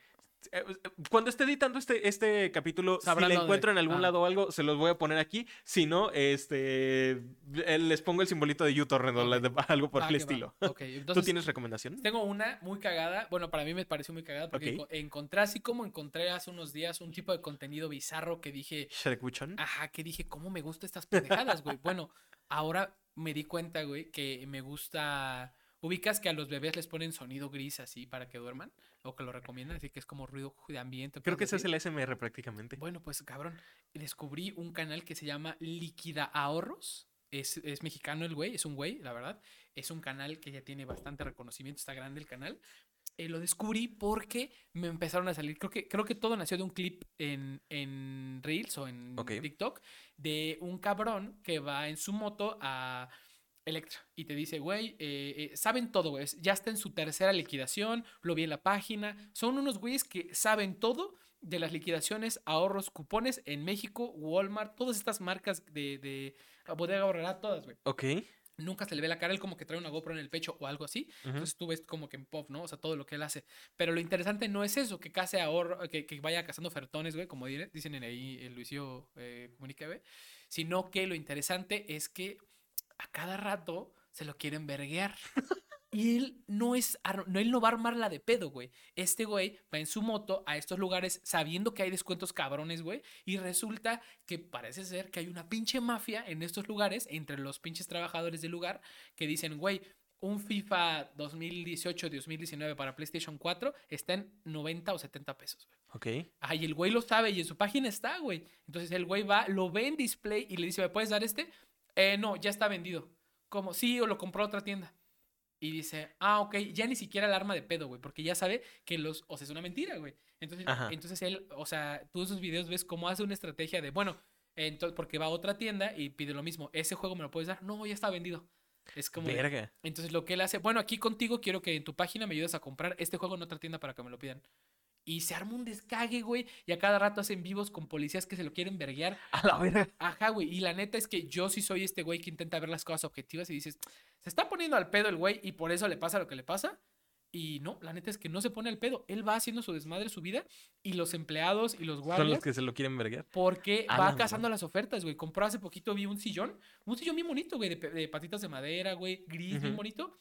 Eh, Cuando esté editando este, este capítulo, Sabrán si dónde. encuentro en algún Ah. lado o algo, se los voy a poner aquí. Si no, este. eh, Les pongo el simbolito de YouTube o la de- algo por Va el estilo. ¿Tú tienes recomendaciones? tengo una muy cagada. Bueno, para mí me pareció muy cagada porque Ok. enco- encontré así como encontré hace unos días un tipo de contenido bizarro que dije, Shrek ajá, que dije, ¿cómo me gustan estas pendejadas, güey? Bueno, ahora me di cuenta, güey, que me gusta. Ubicas que a los bebés les ponen sonido gris así para que duerman, o que lo recomiendan, así que es como ruido de ambiente. Creo que ese es el ASMR prácticamente. Bueno, pues cabrón, descubrí un canal que se llama Líquida Ahorros. Es, es mexicano el güey, es un güey, la verdad. Es un canal que ya tiene bastante reconocimiento, está grande el canal. Eh, lo descubrí porque me empezaron a salir, creo que, creo que todo nació de un clip en, en Reels o en Ok. TikTok de un cabrón que va en su moto a Electra y te dice, güey, eh, eh, saben todo, güey. Ya está en su tercera liquidación, lo vi en la página. Son unos güeyes que saben todo de las liquidaciones, ahorros, cupones en México, Walmart, todas estas marcas de, de bodega ahorrará, todas, güey. Ok. Nunca se le ve la cara, él como que trae una GoPro en el pecho o algo así. Entonces tú ves como que en pop, ¿no? O sea, todo lo que él hace. Pero lo interesante no es eso, que case ahorro, que, que vaya cazando fertones, güey, como dicen en ahí el Luisio eh, Comunica, güey. Sino que lo interesante es que a cada rato se lo quieren verguear. Y él no es, no, él no va a armarla de pedo, güey. Este güey va en su moto a estos lugares sabiendo que hay descuentos cabrones, güey. Y resulta que parece ser que hay una pinche mafia en estos lugares, entre los pinches trabajadores del lugar, que dicen, güey, un FIFA 2018-2019 para PlayStation 4 está en 90 o 70 pesos, güey. Ok. Ah, y el güey lo sabe y en su página está, güey. Entonces el güey va, lo ve en display y le dice, ¿me puedes dar este? Eh, no, ya está vendido. Como, sí, o lo compró otra tienda. Y dice, ah, ok, ya ni siquiera el arma de pedo, güey, porque ya sabe que los, o sea, es una mentira, güey. Entonces, Ajá. entonces él, o sea, tú esos videos ves cómo hace una estrategia de, bueno, entonces, porque va a otra tienda y pide lo mismo, ese juego me lo puedes dar, no, ya está vendido. Es como, de- Verga. entonces lo que él hace, bueno, aquí contigo quiero que en tu página me ayudes a comprar este juego en otra tienda para que me lo pidan. Y se arma un descague, güey, y a cada rato hacen vivos con policías que se lo quieren verguear. A la verga. Ajá, güey. Y la neta es que yo sí soy este güey que intenta ver las cosas objetivas y dices, se está poniendo al pedo el güey y por eso le pasa lo que le pasa. Y no, la neta es que no se pone al pedo. Él va haciendo su desmadre, su vida, y los empleados y los Son guardias. los que se lo quieren verguear. Porque va la cazando las ofertas, güey. Compró hace poquito, vi un sillón. Un sillón bien bonito, güey, de, de patitas de madera, güey. Gris, bien Ujú. bonito.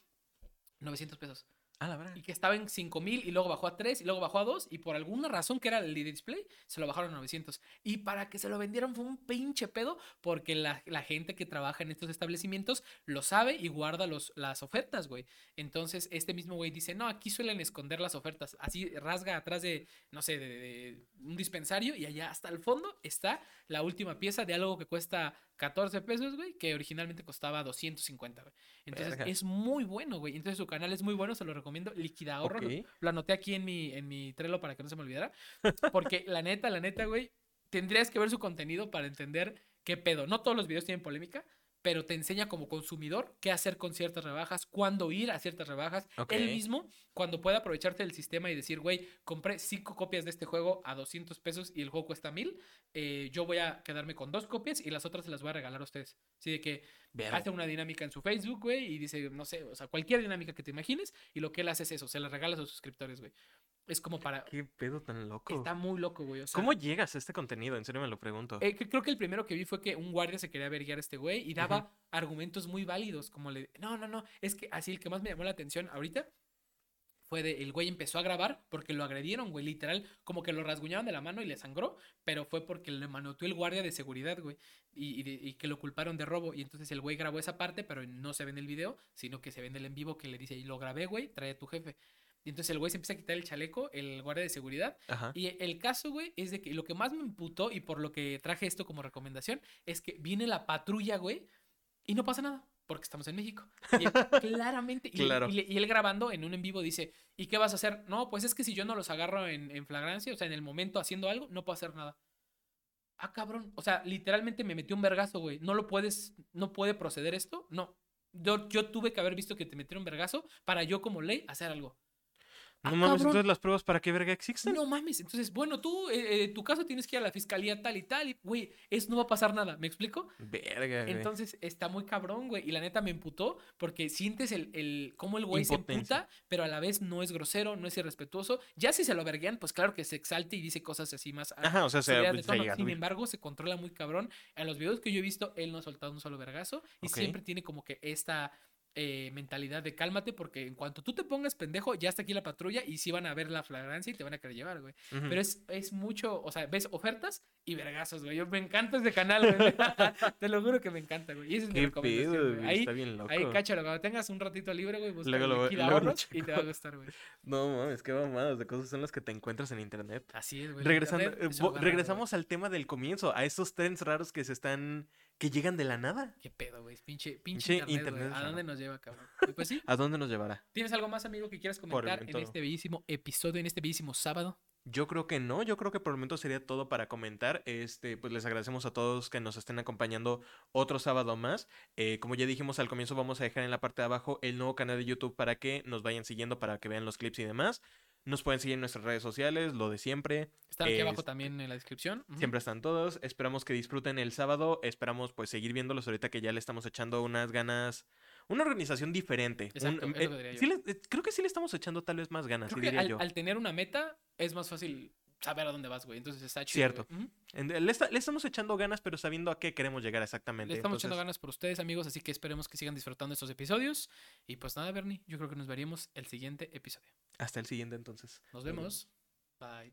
900 pesos. A la verga. Y que estaba en 5000 y luego bajó a 3 y luego bajó a 2 y por alguna razón que era el display se lo bajaron a 900. Y para que se lo vendieran fue un pinche pedo porque la, la gente que trabaja en estos establecimientos lo sabe y guarda los, las ofertas, güey. Entonces este mismo güey dice, no, aquí suelen esconder las ofertas. Así rasga atrás de, no sé, de un dispensario y allá hasta el fondo está la última pieza de algo que cuesta 14 pesos, güey, que originalmente costaba 250, güey. Entonces Verga. es muy bueno, güey. Entonces su canal es muy bueno, se lo recomiendo. Liquida ahorro. Lo anoté aquí en mi, en mi Trello para que no se me olvidara. Porque la neta, la neta, güey, tendrías que ver su contenido para entender qué pedo. No todos los videos tienen polémica, pero te enseña como consumidor qué hacer con ciertas rebajas, cuándo ir a ciertas rebajas. Él mismo, cuando puede aprovecharte del sistema y decir, güey, compré cinco copias de este juego a 200 pesos y el juego cuesta mil, eh, yo voy a quedarme con dos copias y las otras se las voy a regalar a ustedes. Así de que Verga. hace una dinámica en su Facebook, güey, y dice, no sé, o sea, cualquier dinámica que te imagines, y lo que él hace es eso, se la regala a sus suscriptores, güey. Es como para... Qué pedo tan loco. Está muy loco, güey. O sea, ¿Cómo llegas a este contenido? En serio me lo pregunto. eh, creo que el primero que vi fue que un guardia se quería verguiar a este güey y daba argumentos muy válidos, como le... No, no, no, es que así el que más me llamó la atención ahorita fue de el güey empezó a grabar porque lo agredieron, güey, literal, como que lo rasguñaban de la mano y le sangró, pero fue porque le manoteó el guardia de seguridad, güey, y, y de- y que lo culparon de robo. Y entonces el güey grabó esa parte, pero no se ve en el video, sino que se ve en el en vivo que le dice, y lo grabé, güey, trae a tu jefe. Y entonces el güey se empieza a quitar el chaleco, el guardia de seguridad, Ajá. y el caso, güey, es de que lo que más me imputó y por lo que traje esto como recomendación es que viene la patrulla, güey, y no pasa nada, porque estamos en México. Y él claramente, y, él- Claro. y le- y él grabando en un en vivo dice, ¿y qué vas a hacer? No, pues es que si yo no los agarro en, en flagrancia, o sea, en el momento haciendo algo, no puedo hacer nada. Ah, cabrón. O sea, literalmente me metió un vergazo, güey. ¿No lo puedes, no puede proceder esto? No. Yo, yo tuve que haber visto que te metieron un vergazo para yo como ley hacer algo. Ah, No mames, cabrón. entonces las pruebas para qué verga existen. No mames, entonces, bueno, tú, eh, eh, tu caso tienes que ir a la fiscalía tal y tal, y, güey, eso no va a pasar nada, ¿me explico? Verga, güey. Entonces está muy cabrón, güey, y la neta me emputó porque sientes el, el cómo el güey se emputa, pero a la vez no es grosero, no es irrespetuoso. Ya si se lo verguean, pues claro que se exalte y dice cosas así más Ajá, o sea, se, de se llega Sin embargo, se controla muy cabrón. En los videos que yo he visto, él no ha soltado un solo vergazo y siempre tiene como que esta eh, mentalidad de cálmate porque en cuanto tú te pongas pendejo, ya está aquí la patrulla y sí van a ver la flagrancia y te van a querer llevar, güey. Ujú. Pero es, es mucho, o sea, ves ofertas y vergazos, güey. Yo me encanta este canal, güey. te lo juro que me encanta, güey. Y esa es mi recomendación, pedo, güey. güey. Ahí, Está bien loco. ahí cáchalo, cuando tengas un ratito libre, güey, busca Luego luego Ahorros y te va a gustar, güey. No mames, qué mamadas de cosas son las que te encuentras en internet. Así es, güey. Regresando, internet eh, regresamos al tema del comienzo, a esos trends raros que se están, que llegan de la nada. Qué pedo, güey. Pinche, pinche, internet, ¿A dónde nos lleva, cabrón? Pues sí. ¿A dónde nos llevará? ¿Tienes algo más, amigo, que quieras comentar en este bellísimo episodio, en este bellísimo sábado? Yo creo que no, yo creo que por el momento sería todo para comentar. Este, pues les agradecemos a todos que nos estén acompañando otro sábado más. Eh, como ya dijimos al comienzo, vamos a dejar en la parte de abajo el nuevo canal de YouTube para que nos vayan siguiendo, para que vean los clips y demás. Nos pueden seguir en nuestras redes sociales, lo de siempre. Están aquí abajo Es- también en la descripción. Siempre están todos. Esperamos que disfruten el sábado. Esperamos pues seguir viéndolos ahorita que ya le estamos echando unas ganas. Una organización diferente. Exacto, Un- eh, que diría yo. sí le- eh, creo que sí le estamos echando tal vez más ganas, Creo sí que diría al, yo. al tener una meta es más fácil saber a dónde vas, güey. Entonces está chido. Cierto. Le, esta- le estamos echando ganas, pero sabiendo a qué queremos llegar exactamente. Le estamos echando ganas por ustedes, amigos, así que esperemos que sigan disfrutando estos episodios. Y pues nada, Bernie, yo creo que nos veríamos el siguiente episodio. Hasta el siguiente entonces. Nos vemos. Bye.